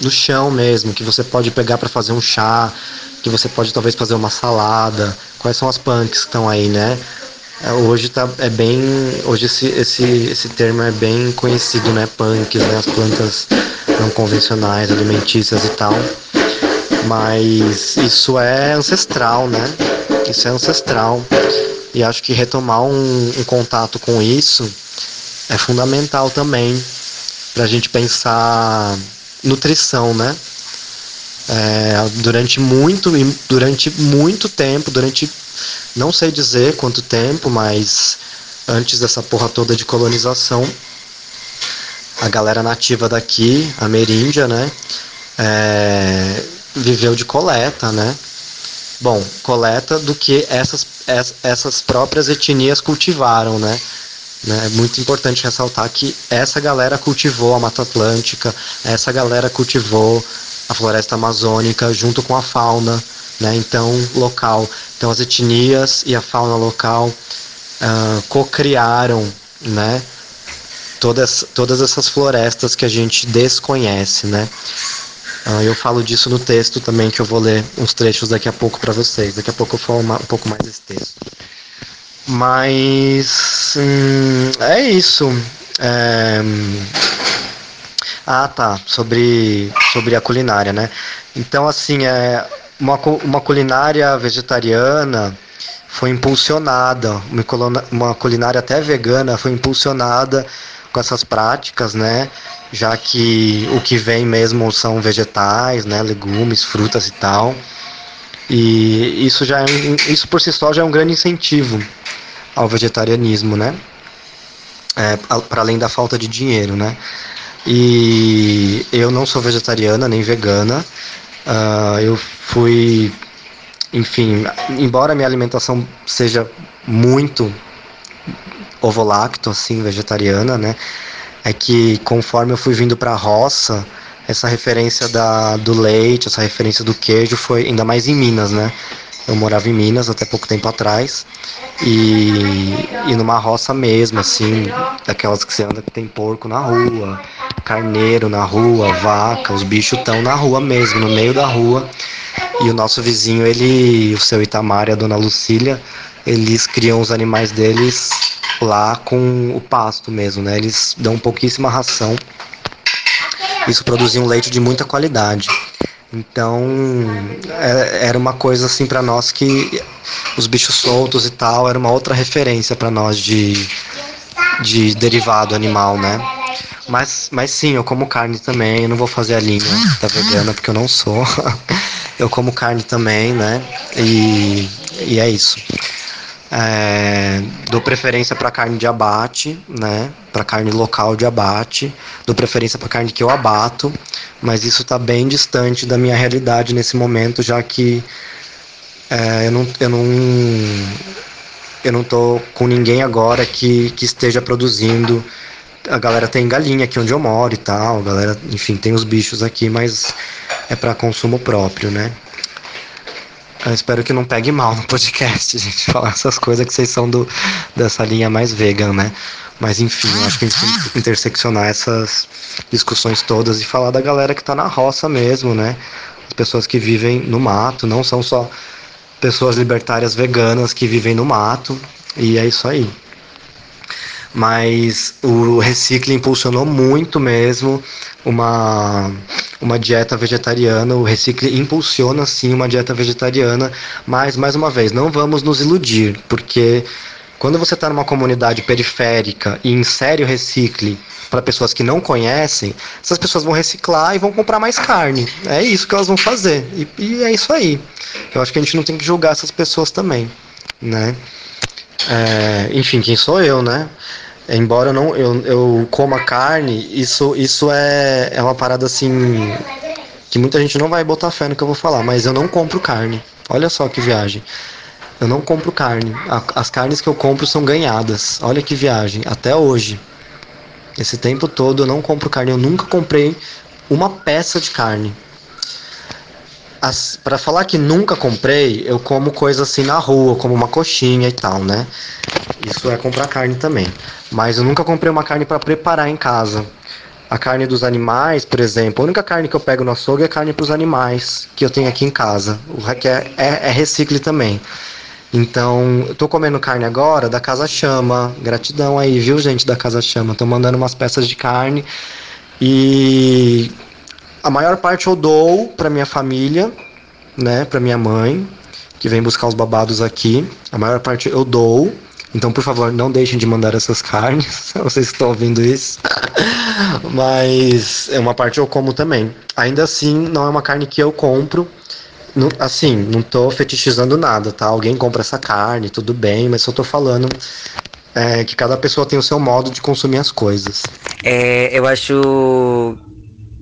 no chão mesmo, que você pode pegar para fazer um chá, que você pode talvez fazer uma salada? Quais são as punks que estão aí, né? É, hoje tá, é bem. Hoje esse, esse, esse termo é bem conhecido, né? Punks, né? As plantas não convencionais, alimentícias e tal. Mas isso é ancestral, né? Isso é ancestral. E acho que retomar um, um contato com isso é fundamental também para a gente pensar nutrição, né? É, durante muito durante muito tempo, durante não sei dizer quanto tempo, mas antes dessa porra toda de colonização, a galera nativa daqui, a Meríndia, né, é, viveu de coleta, né? Bom, coleta do que essas, essas próprias etnias cultivaram, né? né? É muito importante ressaltar que essa galera cultivou a Mata Atlântica, essa galera cultivou a floresta amazônica junto com a fauna, né? Então, local. Então, as etnias e a fauna local uh, co-criaram, né? Todas, todas essas florestas que a gente desconhece, né? Uh, eu falo disso no texto também, que eu vou ler uns trechos daqui a pouco para vocês. Daqui a pouco eu falo um pouco mais desse texto. Mas hum, é isso. É... Ah, tá. Sobre, sobre a culinária, né? Então, assim, é uma, uma culinária vegetariana foi impulsionada, uma culinária até vegana foi impulsionada com essas práticas, né? Já que o que vem mesmo são vegetais, né? Legumes, frutas e tal. E isso já é isso por si só já é um grande incentivo ao vegetarianismo, né? É, para além da falta de dinheiro, né? E eu não sou vegetariana nem vegana. Uh, eu fui, enfim, embora minha alimentação seja muito ovolacto, assim, vegetariana, né? É que conforme eu fui vindo para a roça, essa referência da, do leite, essa referência do queijo foi ainda mais em Minas, né? Eu morava em Minas até pouco tempo atrás e, e numa roça mesmo, assim, daquelas que você anda que tem porco na rua, carneiro na rua, vaca, os bichos estão na rua mesmo, no meio da rua. E o nosso vizinho, ele, o seu Itamar e a dona Lucília, eles criam os animais deles lá com o pasto mesmo, né? Eles dão pouquíssima ração. Isso produzia um leite de muita qualidade. Então, é, era uma coisa assim para nós que os bichos soltos e tal era uma outra referência para nós de, de derivado animal, né? Mas, mas sim, eu como carne também. Eu não vou fazer a linha da vegana porque eu não sou. eu como carne também, né? E, e é isso. É, dou preferência para carne de abate, né? Para carne local de abate. Dou preferência para carne que eu abato, mas isso está bem distante da minha realidade nesse momento, já que É, eu, não, eu não. Eu não tô com ninguém agora que, que esteja produzindo. A galera tem galinha aqui onde eu moro e tal. A galera, enfim, tem os bichos aqui, mas é para consumo próprio, né? Eu espero que não pegue mal no podcast, gente, falar essas coisas que vocês são do, dessa linha mais vegan, né? Mas enfim, eu acho que a gente tem que interseccionar essas discussões todas e falar da galera que tá na roça mesmo, né? As pessoas que vivem no mato, não são só pessoas libertárias veganas que vivem no mato, e é isso aí. Mas o Recicle impulsionou muito mesmo uma, uma dieta vegetariana. O Recicle impulsiona sim uma dieta vegetariana, mas mais uma vez, não vamos nos iludir, porque quando você está numa comunidade periférica e insere o Recicle para pessoas que não conhecem, essas pessoas vão reciclar e vão comprar mais carne. É isso que elas vão fazer. E, e é isso aí. Eu acho que a gente não tem que julgar essas pessoas também, né? É, enfim, quem sou eu, né? Embora eu não eu, eu coma carne, isso, isso é, é uma parada assim que muita gente não vai botar fé no que eu vou falar, mas eu não compro carne. Olha só que viagem. Eu não compro carne. As carnes que eu compro são ganhadas. Olha que viagem. Até hoje. Esse tempo todo eu não compro carne. Eu nunca comprei uma peça de carne para falar que nunca comprei, eu como coisa assim na rua, como uma coxinha e tal, né? Isso é comprar carne também. Mas eu nunca comprei uma carne para preparar em casa. A carne dos animais, por exemplo, a única carne que eu pego no açougue é carne para os animais que eu tenho aqui em casa. O que é, é, é recicle também. Então, eu tô comendo carne agora da Casa Chama. Gratidão aí, viu, gente da Casa Chama? Tô mandando umas peças de carne. E a maior parte eu dou para minha família, né, para minha mãe, que vem buscar os babados aqui. A maior parte eu dou. Então, por favor, não deixem de mandar essas carnes, vocês estão ouvindo isso. Mas é uma parte eu como também. Ainda assim, não é uma carne que eu compro. Assim, não tô fetichizando nada, tá? Alguém compra essa carne, tudo bem, mas só tô falando é, que cada pessoa tem o seu modo de consumir as coisas. É, eu acho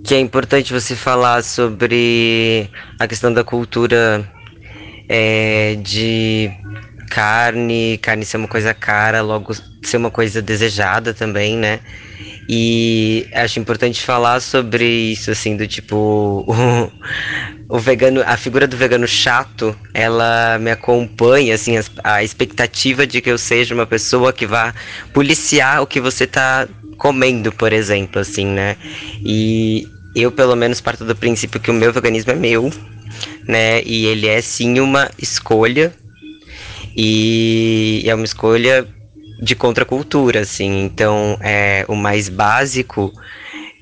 que é importante você falar sobre a questão da cultura é, de carne, carne ser uma coisa cara, logo ser uma coisa desejada também, né? E acho importante falar sobre isso, assim, do tipo. O, o vegano, a figura do vegano chato, ela me acompanha, assim, a, a expectativa de que eu seja uma pessoa que vá policiar o que você tá comendo, por exemplo, assim, né? E eu, pelo menos, parto do princípio que o meu veganismo é meu, né? E ele é sim uma escolha. E é uma escolha de contracultura, assim. Então, é, o mais básico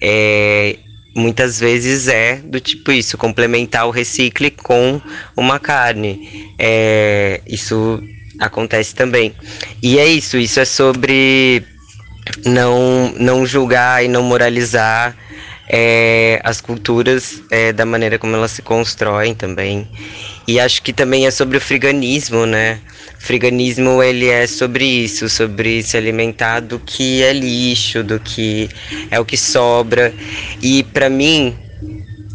é muitas vezes é do tipo isso, complementar o recicle com uma carne. É, isso acontece também. E é isso, isso é sobre não, não julgar e não moralizar é, as culturas é, da maneira como elas se constroem também. E acho que também é sobre o friganismo, né? O friganismo ele é sobre isso, sobre se alimentar do que é lixo, do que é o que sobra. E para mim,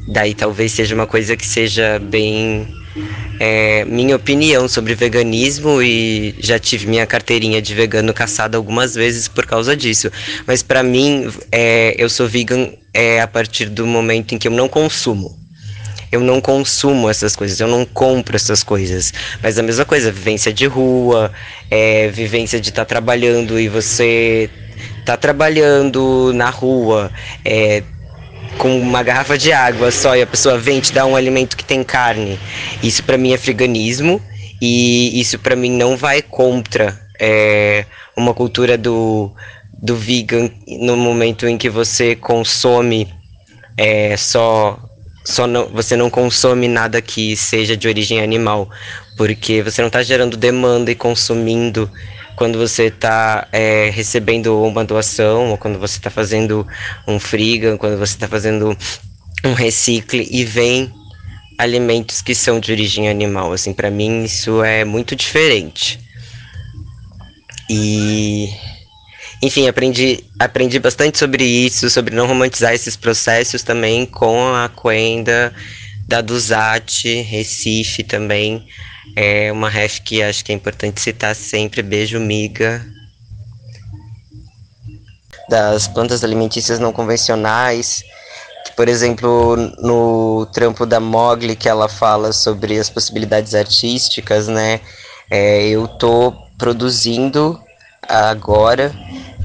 daí talvez seja uma coisa que seja bem é, minha opinião sobre veganismo e já tive minha carteirinha de vegano caçada algumas vezes por causa disso. Mas para mim, é, eu sou vegan é, a partir do momento em que eu não consumo. Eu não consumo essas coisas, eu não compro essas coisas. Mas a mesma coisa, vivência de rua, é, vivência de estar tá trabalhando e você tá trabalhando na rua, é, com uma garrafa de água só e a pessoa vem te dar um alimento que tem carne. Isso para mim é friganismo e isso para mim não vai contra é, uma cultura do, do vegan no momento em que você consome é, só só não, você não consome nada que seja de origem animal, porque você não está gerando demanda e consumindo quando você está é, recebendo uma doação, ou quando você está fazendo um friga, quando você está fazendo um recicle e vem alimentos que são de origem animal. Assim, para mim isso é muito diferente. E enfim, aprendi, aprendi bastante sobre isso, sobre não romantizar esses processos também com a Coenda da Duzate, Recife também. É uma hash que acho que é importante citar sempre, beijo miga. Das plantas alimentícias não convencionais, por exemplo, no trampo da Mogli, que ela fala sobre as possibilidades artísticas, né? É, eu tô produzindo agora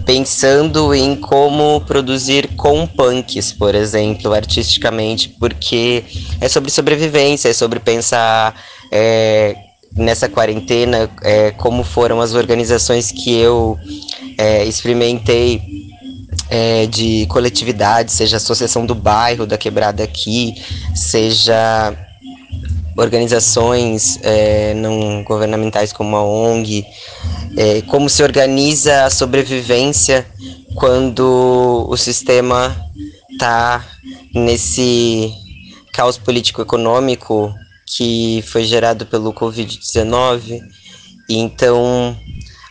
pensando em como produzir com punks, por exemplo, artisticamente, porque é sobre sobrevivência, é sobre pensar é, nessa quarentena é, como foram as organizações que eu é, experimentei é, de coletividade, seja a associação do bairro, da quebrada aqui, seja organizações é, não governamentais como a ONG, é, como se organiza a sobrevivência quando o sistema está nesse caos político-econômico que foi gerado pelo Covid-19. Então,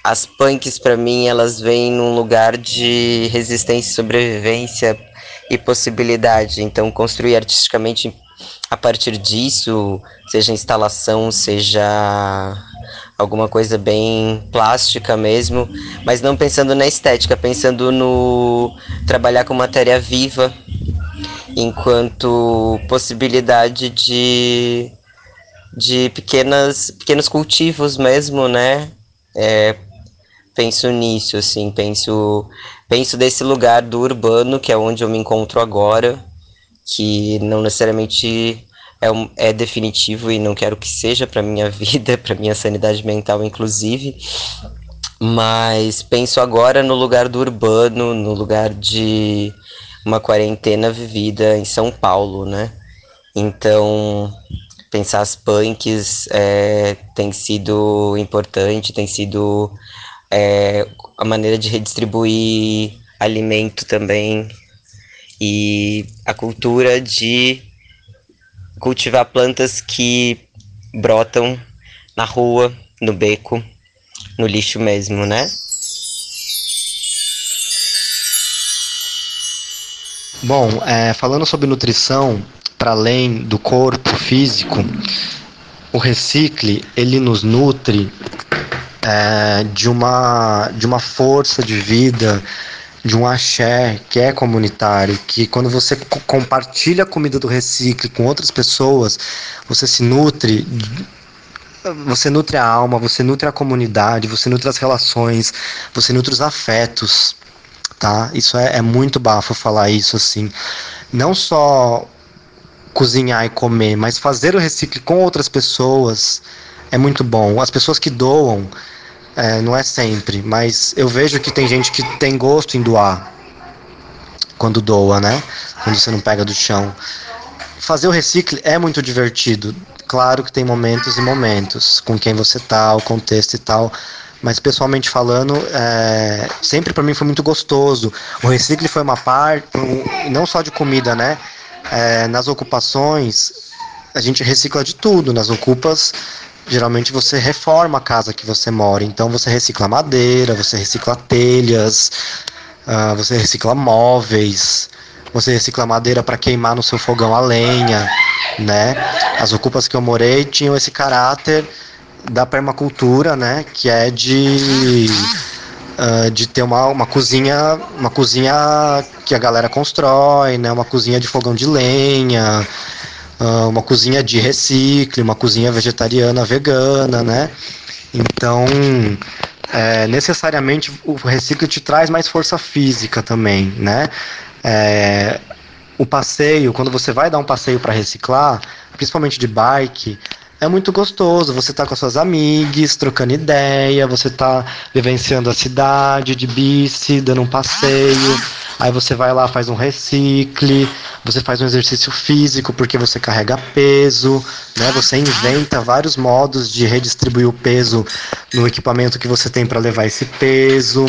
as punks para mim elas vêm num lugar de resistência, sobrevivência e possibilidade. Então construir artisticamente a partir disso, seja instalação, seja alguma coisa bem plástica mesmo, mas não pensando na estética, pensando no trabalhar com matéria viva enquanto possibilidade de de pequenas pequenos cultivos mesmo, né? É, penso nisso, assim, penso, penso desse lugar do urbano, que é onde eu me encontro agora, que não necessariamente é, um, é definitivo e não quero que seja para minha vida, para minha sanidade mental, inclusive. Mas penso agora no lugar do urbano, no lugar de uma quarentena vivida em São Paulo, né? Então, pensar as punks é, tem sido importante, tem sido é, a maneira de redistribuir alimento também e a cultura de cultivar plantas que brotam na rua, no beco, no lixo mesmo, né? Bom, é, falando sobre nutrição, para além do corpo físico, o recicle ele nos nutre é, de, uma, de uma força de vida, de um axé que é comunitário, que quando você compartilha a comida do Recicle com outras pessoas, você se nutre, você nutre a alma, você nutre a comunidade, você nutre as relações, você nutre os afetos, tá? Isso é, é muito bafo falar isso assim. Não só cozinhar e comer, mas fazer o Recicle com outras pessoas é muito bom. As pessoas que doam, é, não é sempre, mas eu vejo que tem gente que tem gosto em doar quando doa, né? Quando você não pega do chão. Fazer o recicle é muito divertido. Claro que tem momentos e momentos com quem você tá, o contexto e tal. Mas pessoalmente falando, é, sempre para mim foi muito gostoso. O recicle foi uma parte, não só de comida, né? É, nas ocupações, a gente recicla de tudo. Nas ocupas, geralmente você reforma a casa que você mora. Então você recicla madeira, você recicla telhas, uh, você recicla móveis, você recicla madeira para queimar no seu fogão a lenha, né? As ocupas que eu morei tinham esse caráter da permacultura, né? Que é de uh, de ter uma, uma cozinha uma cozinha que a galera constrói, né? Uma cozinha de fogão de lenha, uh, uma cozinha de recicle, uma cozinha vegetariana, vegana, né? Então, é, necessariamente o reciclo te traz mais força física também, né? É, o passeio, quando você vai dar um passeio para reciclar, principalmente de bike, é muito gostoso. Você tá com as suas amigas, trocando ideia, você tá vivenciando a cidade de bici, dando um passeio. Aí você vai lá, faz um recicle, você faz um exercício físico porque você carrega peso, né? Você inventa vários modos de redistribuir o peso no equipamento que você tem para levar esse peso.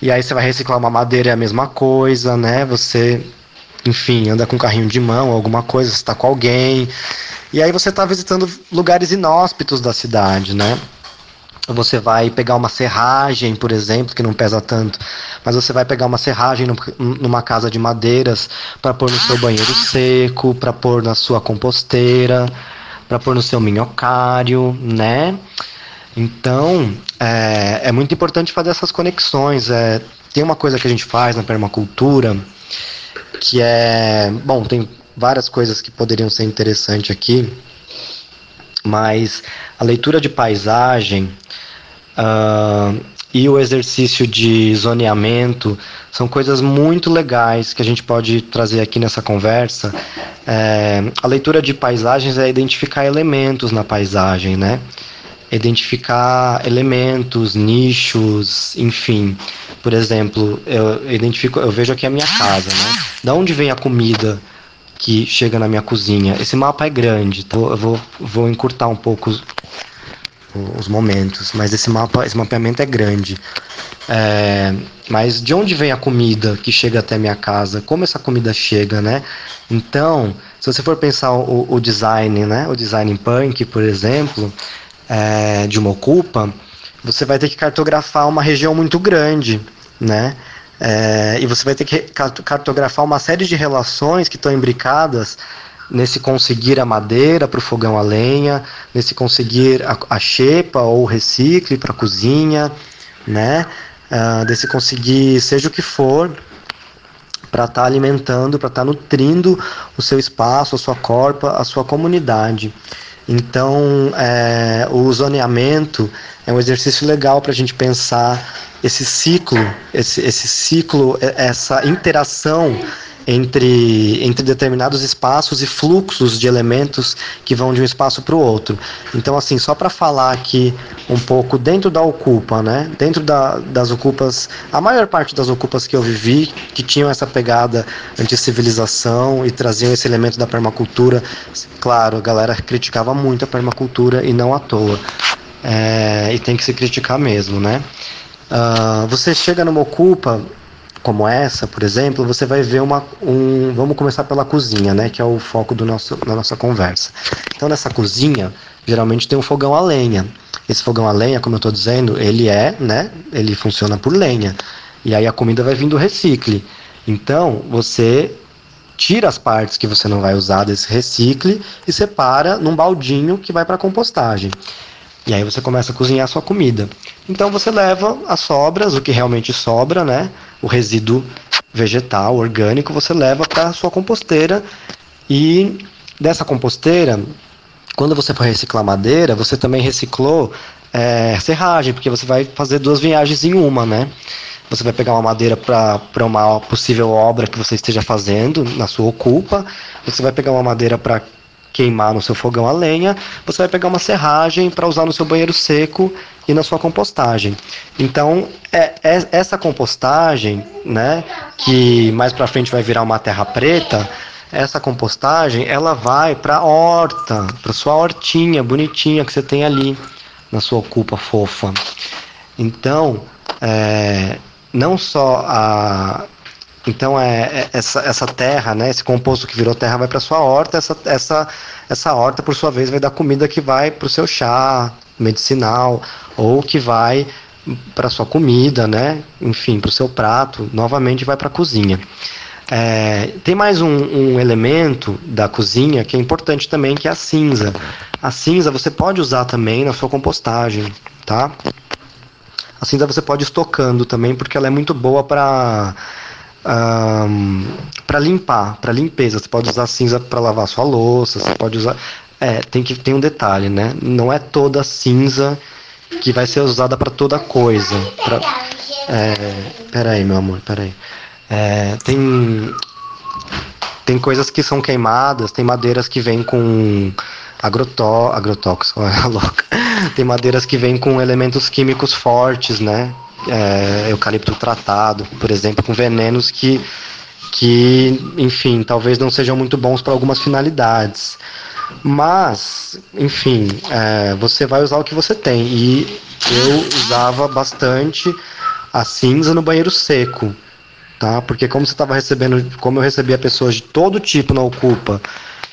E aí você vai reciclar uma madeira é a mesma coisa, né? Você, enfim, anda com um carrinho de mão, alguma coisa, está com alguém. E aí você está visitando lugares inóspitos da cidade, né? Você vai pegar uma serragem, por exemplo, que não pesa tanto, mas você vai pegar uma serragem numa casa de madeiras para pôr no seu banheiro seco, para pôr na sua composteira, para pôr no seu minhocário, né? Então, é, é muito importante fazer essas conexões. É, tem uma coisa que a gente faz na permacultura que é. Bom, tem várias coisas que poderiam ser interessantes aqui, mas a leitura de paisagem uh, e o exercício de zoneamento são coisas muito legais que a gente pode trazer aqui nessa conversa. É, a leitura de paisagens é identificar elementos na paisagem, né? Identificar elementos, nichos, enfim. Por exemplo, eu identifico, eu vejo aqui a minha casa, né? Da onde vem a comida que chega na minha cozinha? Esse mapa é grande, então eu vou, vou encurtar um pouco os, os momentos, mas esse mapa, esse mapeamento é grande. É, mas de onde vem a comida que chega até minha casa? Como essa comida chega, né? Então, se você for pensar o, o design, né? O design punk, por exemplo, é, de uma ocupa, você vai ter que cartografar uma região muito grande, né? É, e você vai ter que cartografar uma série de relações que estão imbricadas nesse conseguir a madeira para o fogão a lenha, nesse conseguir a, a xepa ou o recicle para a cozinha, né? Uh, desse conseguir, seja o que for, para estar tá alimentando, para estar tá nutrindo o seu espaço, a sua corpa, a sua comunidade. Então, é, o zoneamento é um exercício legal para a gente pensar esse ciclo, esse, esse ciclo, essa interação entre, entre determinados espaços e fluxos de elementos que vão de um espaço para o outro. Então, assim, só para falar aqui um pouco dentro da ocupa, né? Dentro da, das ocupas, a maior parte das ocupas que eu vivi, que tinham essa pegada anti-civilização e traziam esse elemento da permacultura, claro, a galera criticava muito a permacultura e não à toa. É, e tem que se criticar mesmo, né? Uh, você chega numa ocupa como essa, por exemplo, você vai ver uma. Um, vamos começar pela cozinha, né? Que é o foco do nosso, da nossa conversa. Então, nessa cozinha, geralmente tem um fogão a lenha. Esse fogão a lenha, como eu estou dizendo, ele é, né? Ele funciona por lenha. E aí a comida vai vindo do recicle. Então, você tira as partes que você não vai usar desse recicle e separa num baldinho que vai para compostagem. E aí você começa a cozinhar a sua comida. Então você leva as sobras, o que realmente sobra, né? O resíduo vegetal, orgânico, você leva para a sua composteira e dessa composteira, quando você for reciclar madeira, você também reciclou é, serragem, porque você vai fazer duas viagens em uma, né? Você vai pegar uma madeira para uma possível obra que você esteja fazendo na sua ocupa, você vai pegar uma madeira para queimar no seu fogão a lenha, você vai pegar uma serragem para usar no seu banheiro seco e na sua compostagem. Então, é, é essa compostagem, né, que mais para frente vai virar uma terra preta, essa compostagem, ela vai para a horta, para sua hortinha bonitinha que você tem ali na sua cupa fofa. Então, é, não só a, então é, é, essa, essa terra, né, esse composto que virou terra vai para sua horta, essa, essa, essa horta por sua vez vai dar comida que vai para o seu chá medicinal ou que vai para sua comida, né, enfim, para o seu prato, novamente vai para a cozinha. É, tem mais um, um, elemento da cozinha que é importante também, que é a cinza. A cinza você pode usar também na sua compostagem, tá? A cinza você pode ir estocando também, porque ela é muito boa para um, para limpar, para limpeza. Você pode usar cinza para lavar sua louça, você pode usar. É, tem que tem um detalhe, né? Não é toda cinza que vai ser usada para toda coisa. Pra, é, peraí, meu amor, peraí. É, tem tem coisas que são queimadas, tem madeiras que vêm com agrotó, agrotóxico, é louca. Tem madeiras que vêm com elementos químicos fortes, né? É, eucalipto tratado, por exemplo, com venenos que, que, enfim, talvez não sejam muito bons para algumas finalidades. Mas, enfim, é, você vai usar o que você tem. E eu usava bastante a cinza no banheiro seco, tá? Porque como você estava recebendo, como eu recebia pessoas de todo tipo na Ocupa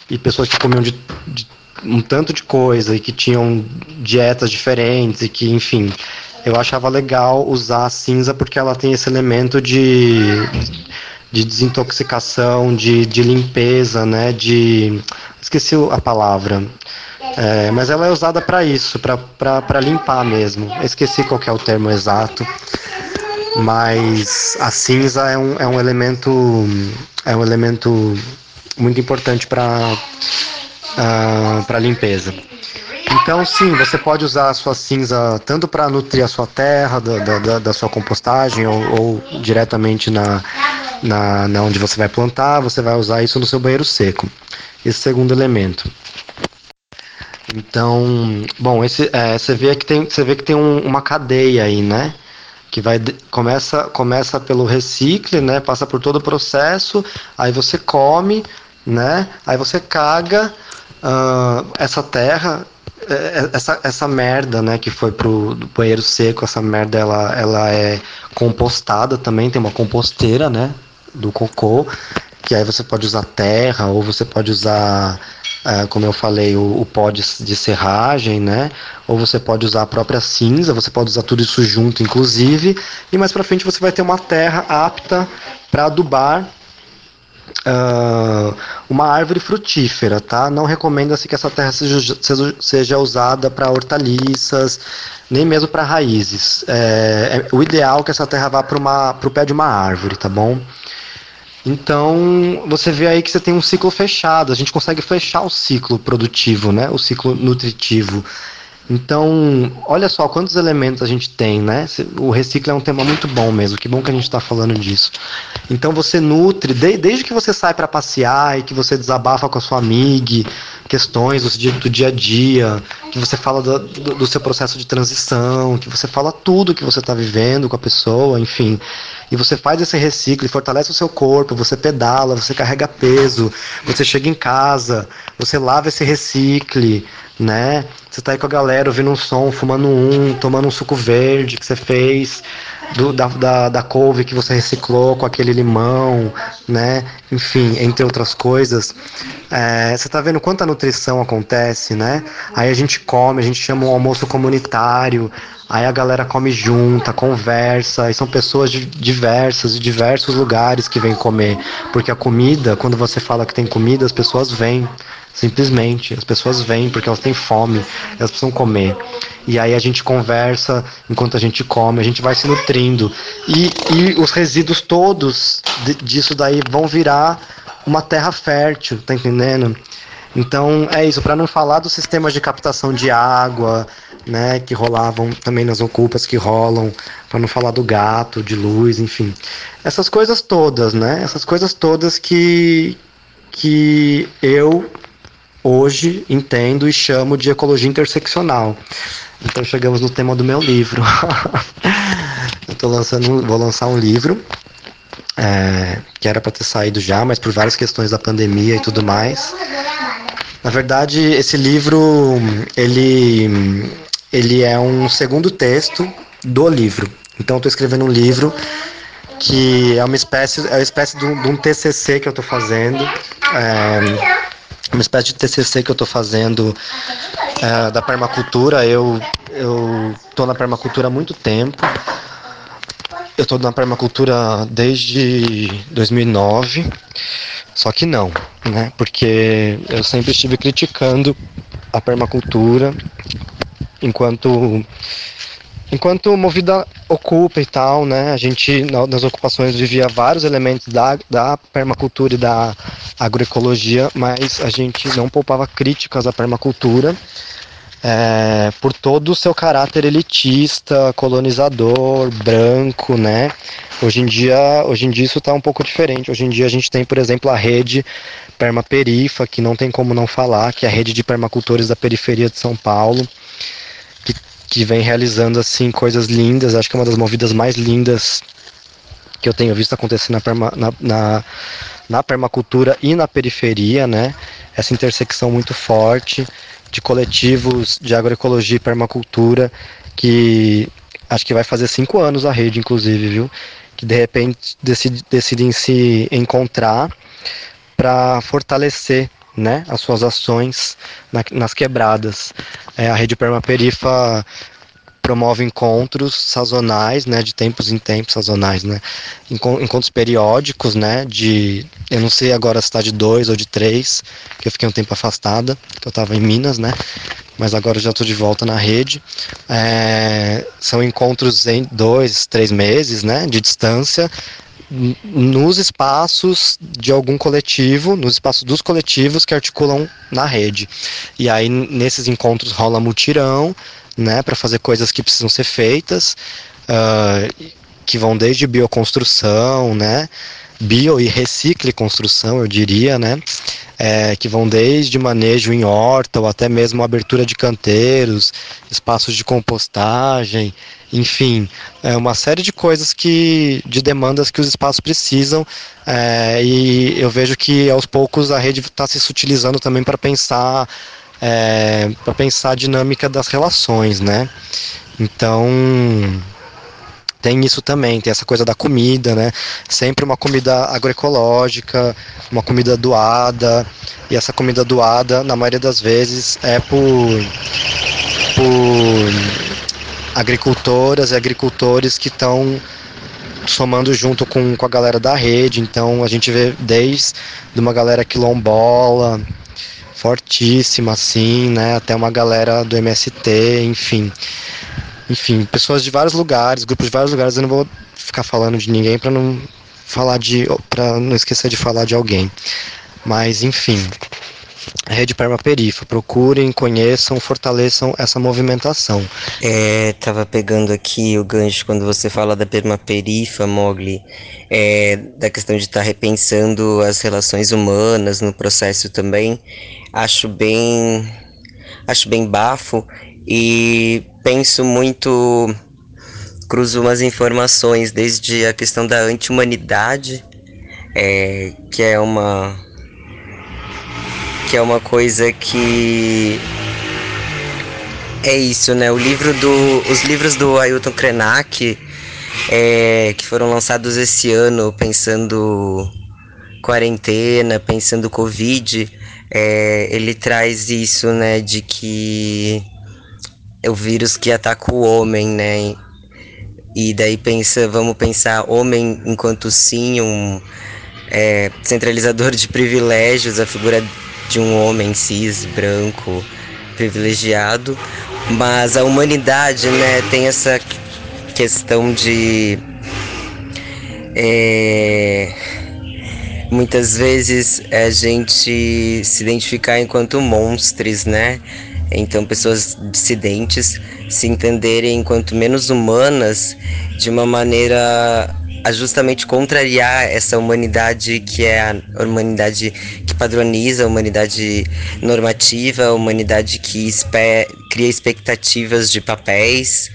e pessoas que comiam de, de um tanto de coisa e que tinham dietas diferentes e que, enfim, eu achava legal usar a cinza porque ela tem esse elemento de, de desintoxicação, de, de limpeza, né? De. Esqueci a palavra. É, mas ela é usada para isso, para limpar mesmo. Esqueci qual é o termo exato, mas a cinza é um, é um elemento é um elemento muito importante para uh, ah, para limpeza. Então, sim, você pode usar a sua cinza tanto para nutrir a sua terra, da, da, da sua compostagem, ou, ou diretamente na, na, na, onde você vai plantar, você vai usar isso no seu banheiro seco. Esse segundo elemento. Então, bom, esse, é, você vê que tem, você vê que tem um, uma cadeia aí, né? Que vai começa, começa pelo recicle, né? Passa por todo o processo, aí você come, né? Aí você caga uh, essa terra, essa, essa merda, né? Que foi pro banheiro seco, essa merda ela, ela é compostada também, tem uma composteira, né? Do cocô, que aí você pode usar terra ou você pode usar Uh, como eu falei, o, o pó de, de, serragem, né? Ou você pode usar a própria cinza, você pode usar tudo isso junto, inclusive. E mais para frente você vai ter uma terra apta para adubar uh, uma árvore frutífera, tá? Não recomenda-se que essa terra seja, seja, usada para hortaliças, nem mesmo para raízes. É, é, o ideal é que essa terra vá para o pé de uma árvore, tá bom? Então, você vê aí que você tem um ciclo fechado, a gente consegue fechar o ciclo produtivo, né? O ciclo nutritivo. Então, olha só quantos elementos a gente tem, né? O reciclo é um tema muito bom mesmo, que bom que a gente está falando disso. Então, você nutre, desde que você sai para passear e que você desabafa com a sua amiga, questões do dia, a dia, que você fala do, do, seu processo de transição, que você fala tudo que você está vivendo com a pessoa, enfim e você faz esse reciclo, fortalece o seu corpo, você pedala, você carrega peso, você chega em casa, você lava esse recicle, né? Você tá aí com a galera ouvindo um som, fumando um, tomando um suco verde que você fez, do, da, da, da couve que você reciclou com aquele limão, né? Enfim, entre outras coisas. É, você tá vendo quanta nutrição acontece, né? Aí a gente come, a gente chama um almoço comunitário, aí a galera come junta, conversa, e são pessoas de diversas, de diversos lugares que vêm comer. Porque a comida, quando você fala que tem comida, as pessoas vêm. Simplesmente, as pessoas vêm porque elas têm fome, elas precisam comer. E aí a gente conversa enquanto a gente come, a gente vai se nutrindo. E, e os resíduos todos disso daí vão virar uma terra fértil, tá entendendo? Então é isso, para não falar dos sistemas de captação de água, né, que rolavam também nas ocupas que rolam, para não falar do gato, de luz, enfim. Essas coisas todas, né? Essas coisas todas que que eu hoje entendo e chamo de ecologia interseccional. Então chegamos no tema do meu livro. eu tô lançando, vou lançar um livro é, que era para ter saído já, mas por várias questões da pandemia e tudo mais. Na verdade, esse livro ele ele é um segundo texto do livro. Então, estou escrevendo um livro que é uma espécie é uma espécie de um, de um TCC que eu estou fazendo. É, uma espécie de TCC que eu estou fazendo é, da permacultura. Eu eu tô na permacultura há muito tempo. Eu estou na permacultura desde 2009. Só que não, né? Porque eu sempre estive criticando a permacultura enquanto enquanto movida ocupa e tal, né? A gente nas ocupações vivia vários elementos da, da permacultura e da agroecologia, mas a gente não poupava críticas à permacultura é, por todo o seu caráter elitista, colonizador, branco, né? Hoje em dia, hoje em dia isso está um pouco diferente. Hoje em dia a gente tem, por exemplo, a rede Permaperifa, que não tem como não falar, que é a rede de permacultores da periferia de São Paulo que vem realizando assim coisas lindas. Acho que é uma das movidas mais lindas que eu tenho visto acontecer na, perma, na, na, na permacultura e na periferia, né? Essa intersecção muito forte de coletivos de agroecologia e permacultura que acho que vai fazer cinco anos a rede, inclusive, viu? Que de repente decide, decidem se encontrar para fortalecer né, as suas ações na, nas quebradas. É, a rede Permaperifa promove encontros sazonais, né, de tempos em tempos sazonais, né, encontros periódicos, né, de, eu não sei agora se está de dois ou de três, que eu fiquei um tempo afastada, que eu estava em Minas, né, mas agora já estou de volta na rede. É, são encontros em dois, três meses, né, de distância, nos espaços de algum coletivo, nos espaços dos coletivos que articulam na rede. E aí nesses encontros rola mutirão, né, para fazer coisas que precisam ser feitas, uh, que vão desde bioconstrução, né, bio e recicle construção, eu diria, né, é, que vão desde manejo em horta ou até mesmo abertura de canteiros, espaços de compostagem, enfim, é uma série de coisas que, de demandas que os espaços precisam é, e eu vejo que aos poucos a rede está se sutilizando também para pensar é, para pensar a dinâmica das relações, né? Então tem isso também, tem essa coisa da comida, né? Sempre uma comida agroecológica, uma comida doada, e essa comida doada, na maioria das vezes, é por, por agricultoras e agricultores que estão somando junto com, com a galera da rede, então a gente vê desde uma galera quilombola, fortíssima assim, né, até uma galera do MST, enfim enfim, pessoas de vários lugares, grupos de vários lugares. Eu não vou ficar falando de ninguém para não falar de, para não esquecer de falar de alguém. Mas enfim, a rede Permaperifa. Procurem, conheçam, fortaleçam essa movimentação. É, tava pegando aqui o gancho quando você fala da Permaperifa, Mogli, é, da questão de estar tá repensando as relações humanas no processo também. Acho bem, acho bem bafo e penso muito, cruzo umas informações desde a questão da anti-humanidade, é, que é uma que é uma coisa que é isso, né? O livro do, os livros do Ailton Krenak, é, que foram lançados esse ano, pensando quarentena, pensando Covid, é, ele traz isso, né, de que o vírus que ataca o homem, né? E daí pensa, vamos pensar homem enquanto sim um é, centralizador de privilégios, a figura de um homem cis, branco, privilegiado, mas a humanidade, né, tem essa questão de é, muitas vezes a gente se identificar enquanto monstros, né? Então, pessoas dissidentes se entenderem enquanto menos humanas de uma maneira a justamente contrariar essa humanidade que é a humanidade que padroniza, a humanidade normativa, a humanidade que cria expectativas de papéis,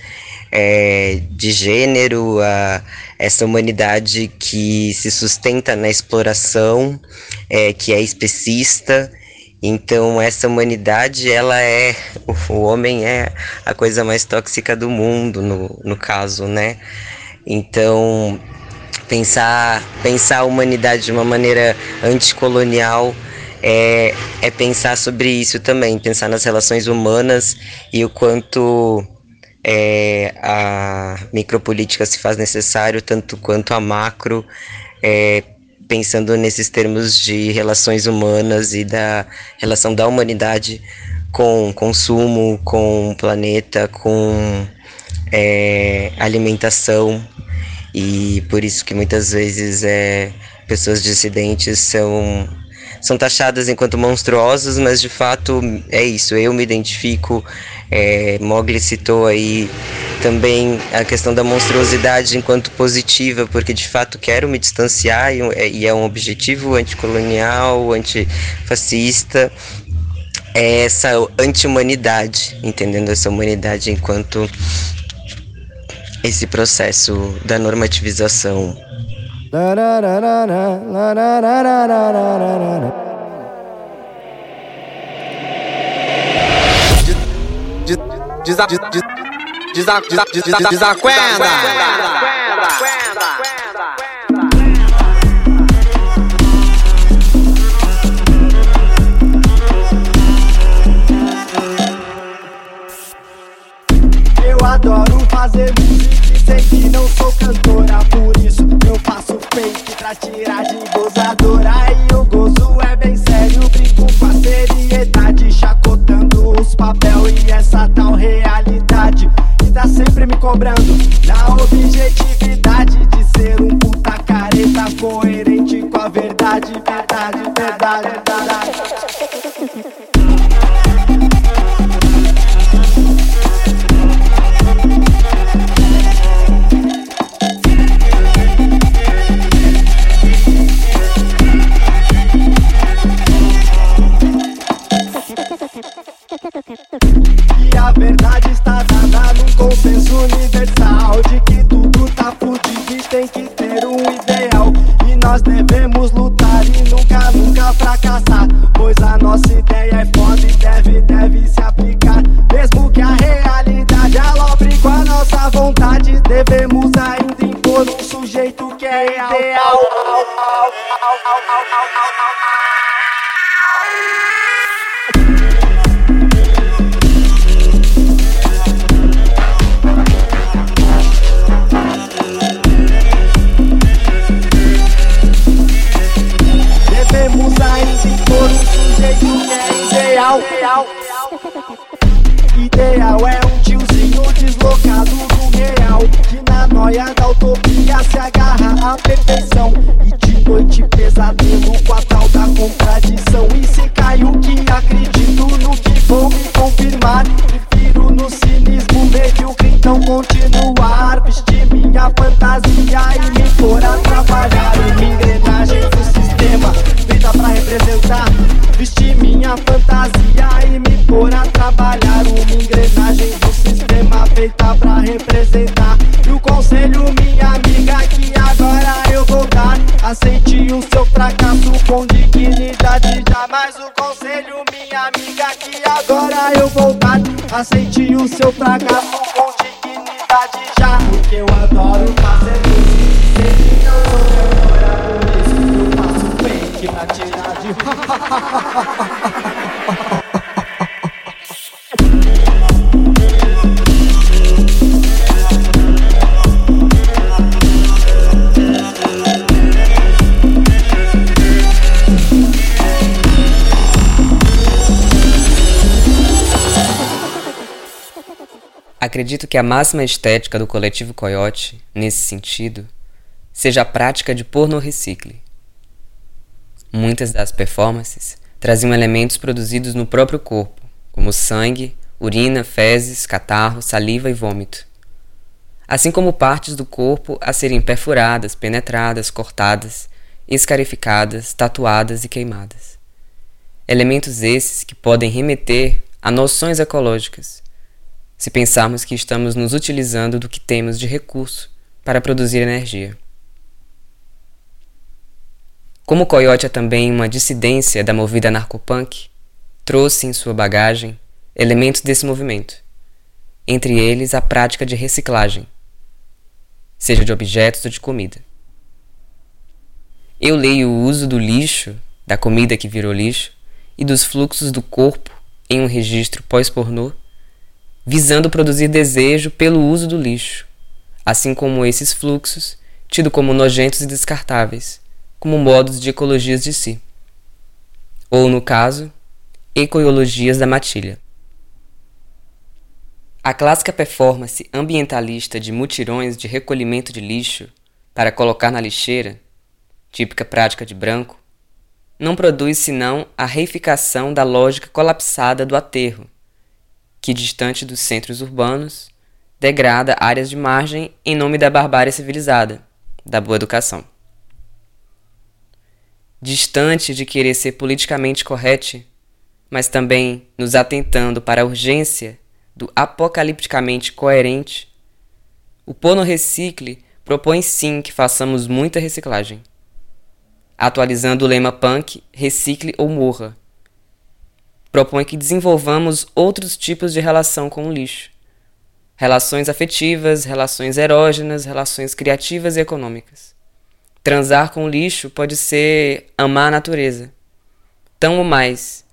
é, de gênero, a, essa humanidade que se sustenta na exploração, é, que é especista então essa humanidade, ela é o homem é a coisa mais tóxica do mundo no, no caso, né? Então pensar pensar a humanidade de uma maneira anticolonial é, é pensar sobre isso também, pensar nas relações humanas e o quanto é, a micropolítica se faz necessário, tanto quanto a macro, é, pensando nesses termos de relações humanas e da relação da humanidade com consumo, com planeta, com é, alimentação e por isso que muitas vezes é, pessoas dissidentes são são taxadas enquanto monstruosas, mas de fato é isso. Eu me identifico. É, Mogli citou aí também a questão da monstruosidade enquanto positiva, porque de fato quero me distanciar e, é, e é um objetivo anticolonial, antifascista, é essa anti-humanidade, entendendo essa humanidade enquanto esse processo da normativização. Desaquenda. Eu adoro fazer música e sei que não sou cantora Por isso eu faço fake pra tirar de gozadora E o gozo é bem sério, brinco papel e essa tal realidade E tá sempre me cobrando. Na objetividade De ser um puta careta coerente com a verdade Verdade, verdade, verdade verdade está dada num consenso universal De que tudo tá fudido e tem que ter um ideal E nós devemos lutar e nunca, nunca fracassar Pois a nossa ideia é foda e deve, deve se aplicar Mesmo que a realidade alobre com a nossa vontade Devemos ainda impor um sujeito que é ideal ideal. Ideal é um tiozinho deslocado do real Que na noia da utopia se agarra à perfeição. E de noite pesadelo com a tal da contradição Aceite o seu fracasso Acredito que a máxima estética do coletivo Coyote, nesse sentido, seja a prática de pôr no recicle. Muitas das performances traziam elementos produzidos no próprio corpo, como sangue, urina, fezes, catarro, saliva e vômito. Assim como partes do corpo a serem perfuradas, penetradas, cortadas, escarificadas, tatuadas e queimadas. Elementos esses que podem remeter a noções ecológicas, se pensarmos que estamos nos utilizando do que temos de recurso para produzir energia. Como Coyote é também uma dissidência da movida narcopunk, trouxe em sua bagagem elementos desse movimento, entre eles a prática de reciclagem, seja de objetos ou de comida. Eu leio o uso do lixo, da comida que virou lixo, e dos fluxos do corpo em um registro pós-pornô, visando produzir desejo pelo uso do lixo, assim como esses fluxos, tido como nojentos e descartáveis, como modos de ecologias de si. Ou, no caso, ecoiologias da matilha. A clássica performance ambientalista de mutirões de recolhimento de lixo para colocar na lixeira, típica prática de branco, não produz senão a reificação da lógica colapsada do aterro, que, distante dos centros urbanos, degrada áreas de margem em nome da barbárie civilizada, da boa educação. Distante de querer ser politicamente correto, mas também nos atentando para a urgência do apocalipticamente coerente, o Pono Recicle propõe sim que façamos muita reciclagem, atualizando o lema punk recicle ou morra. Propõe que desenvolvamos outros tipos de relação com o lixo. Relações afetivas, relações erógenas, relações criativas e econômicas. Transar com o lixo pode ser amar a natureza, tão ou mais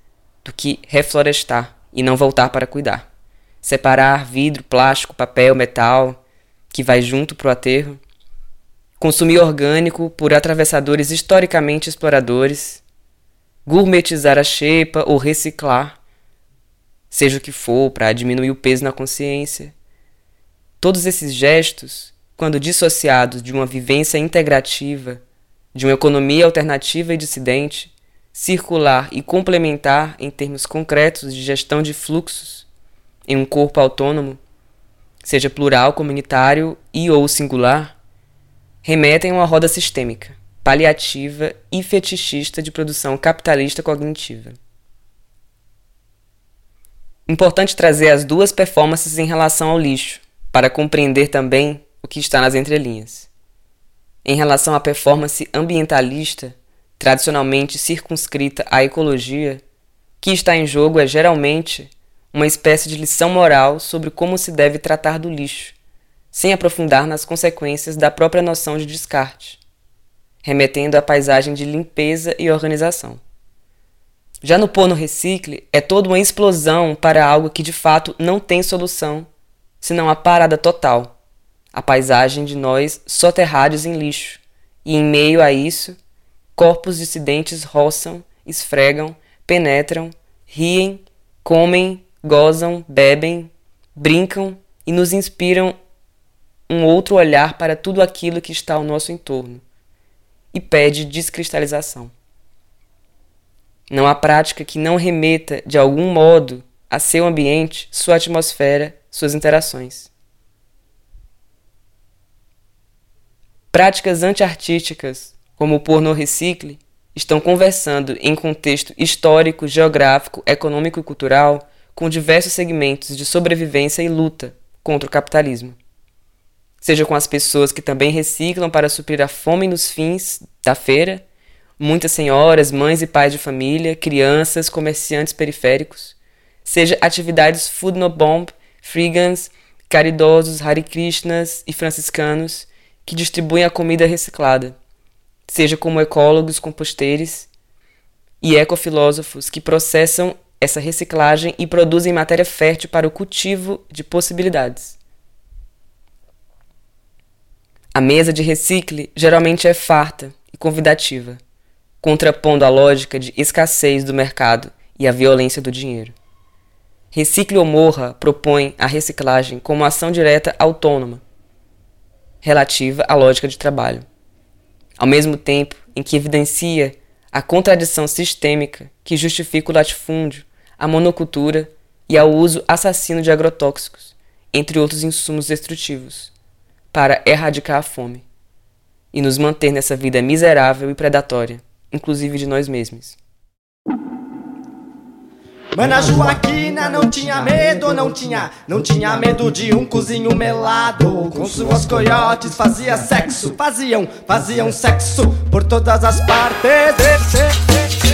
do que reflorestar e não voltar para cuidar. Separar vidro, plástico, papel, metal, que vai junto pro aterro, consumir orgânico por atravessadores historicamente exploradores, gourmetizar a xepa ou reciclar, seja o que for, para diminuir o peso na consciência. Todos esses gestos, quando dissociados de uma vivência integrativa, de uma economia alternativa e dissidente, circular e complementar em termos concretos de gestão de fluxos em um corpo autônomo, seja plural, comunitário e ou singular, remetem a uma roda sistêmica, paliativa e fetichista de produção capitalista cognitiva. Importante trazer as duas performances em relação ao lixo, para compreender também o que está nas entrelinhas. Em relação à performance ambientalista, tradicionalmente circunscrita à ecologia, que está em jogo é geralmente uma espécie de lição moral sobre como se deve tratar do lixo, sem aprofundar nas consequências da própria noção de descarte, remetendo à paisagem de limpeza e organização. Já no pôr no recicle, é toda uma explosão para algo que de fato não tem solução, senão a parada total, a paisagem de nós soterrados em lixo, e em meio a isso, corpos dissidentes roçam, esfregam, penetram, riem, comem, gozam, bebem, brincam e nos inspiram um outro olhar para tudo aquilo que está ao nosso entorno e pede descristalização. Não há prática que não remeta, de algum modo, a seu ambiente, sua atmosfera, suas interações. Práticas antiartísticas, como o porno recicle, estão conversando em contexto histórico, geográfico, econômico e cultural com diversos segmentos de sobrevivência e luta contra o capitalismo. Seja com as pessoas que também reciclam para suprir a fome nos fins da feira, muitas senhoras, mães e pais de família, crianças, comerciantes periféricos, seja atividades food no bomb, frigans, caridosos, Hare Krishnas e franciscanos que distribuem a comida reciclada, seja como ecólogos, composteiros e ecofilósofos que processam essa reciclagem e produzem matéria fértil para o cultivo de possibilidades. A mesa de recicle geralmente é farta e convidativa, contrapondo a lógica de escassez do mercado e a violência do dinheiro. Recicle ou Morra propõe a reciclagem como ação direta autônoma, relativa à lógica de trabalho, ao mesmo tempo em que evidencia a contradição sistêmica que justifica o latifúndio, a monocultura e ao uso assassino de agrotóxicos, entre outros insumos destrutivos, para erradicar a fome e nos manter nessa vida miserável e predatória, inclusive de nós mesmos. Mana Joaquina não tinha medo, não tinha, não tinha medo de um cozinho melado. Com suas coiotes fazia sexo, faziam, faziam sexo por todas as partes.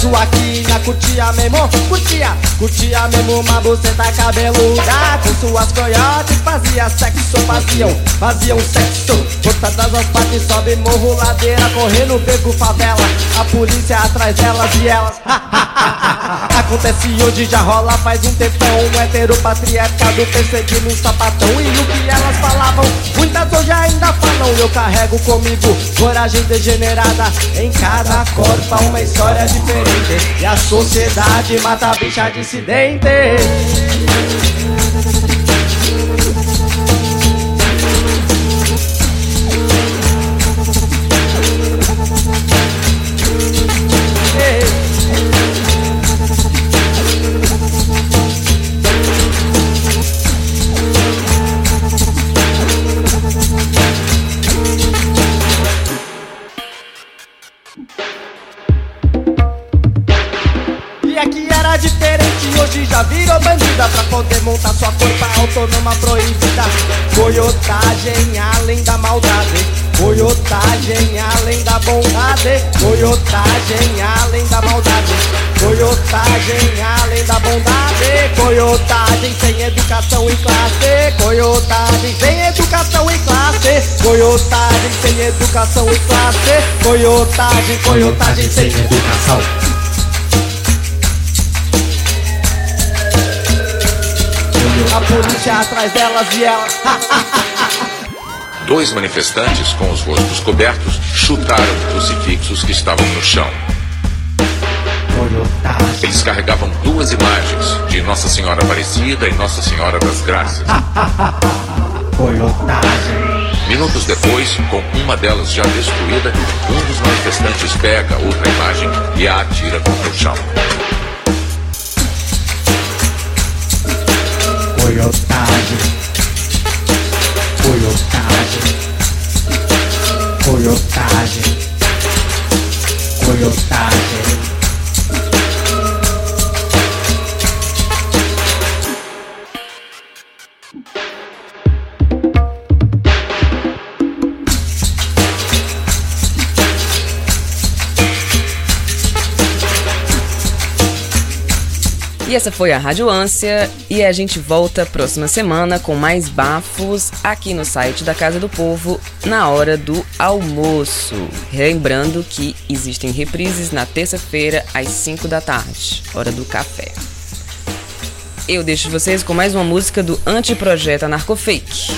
Joaquina curtia mesmo, curtia, curtia mesmo uma buceta cabeluda Com suas coiotes fazia sexo, faziam, faziam sexo. Por todas as partes sobe morro, ladeira, correndo, beco, favela. A polícia atrás delas e elas, Acontece hoje, já rola faz um tempão. Um hétero patriarcado perseguindo um sapatão. E o que elas falavam, muitas hoje ainda falam. Eu carrego comigo coragem degenerada. Em cada corpo uma história diferente E a sociedade mata a bicha dissidente Coiotagem sem educação e classe. Coiotagem sem educação e classe. Coiotagem sem educação e classe. Coiotagem, coiotagem sem educação. A polícia atrás delas e elas. Dois manifestantes com os rostos cobertos chutaram crucifixos que estavam no chão. Eles carregavam duas imagens de Nossa Senhora Aparecida e Nossa Senhora das Graças. Minutos depois, com uma delas já destruída, um dos manifestantes pega outra imagem e a atira contra o chão. Coiotagem. Coiotagem. Coiotagem. Coiotagem. E essa foi a Rádio Ânsia e a gente volta próxima semana com mais bafos aqui no site da Casa do Povo na hora do almoço. Lembrando que existem reprises na terça-feira às 5 da tarde, hora do café. Eu deixo vocês com mais uma música do Antiprojeto Anarcofake.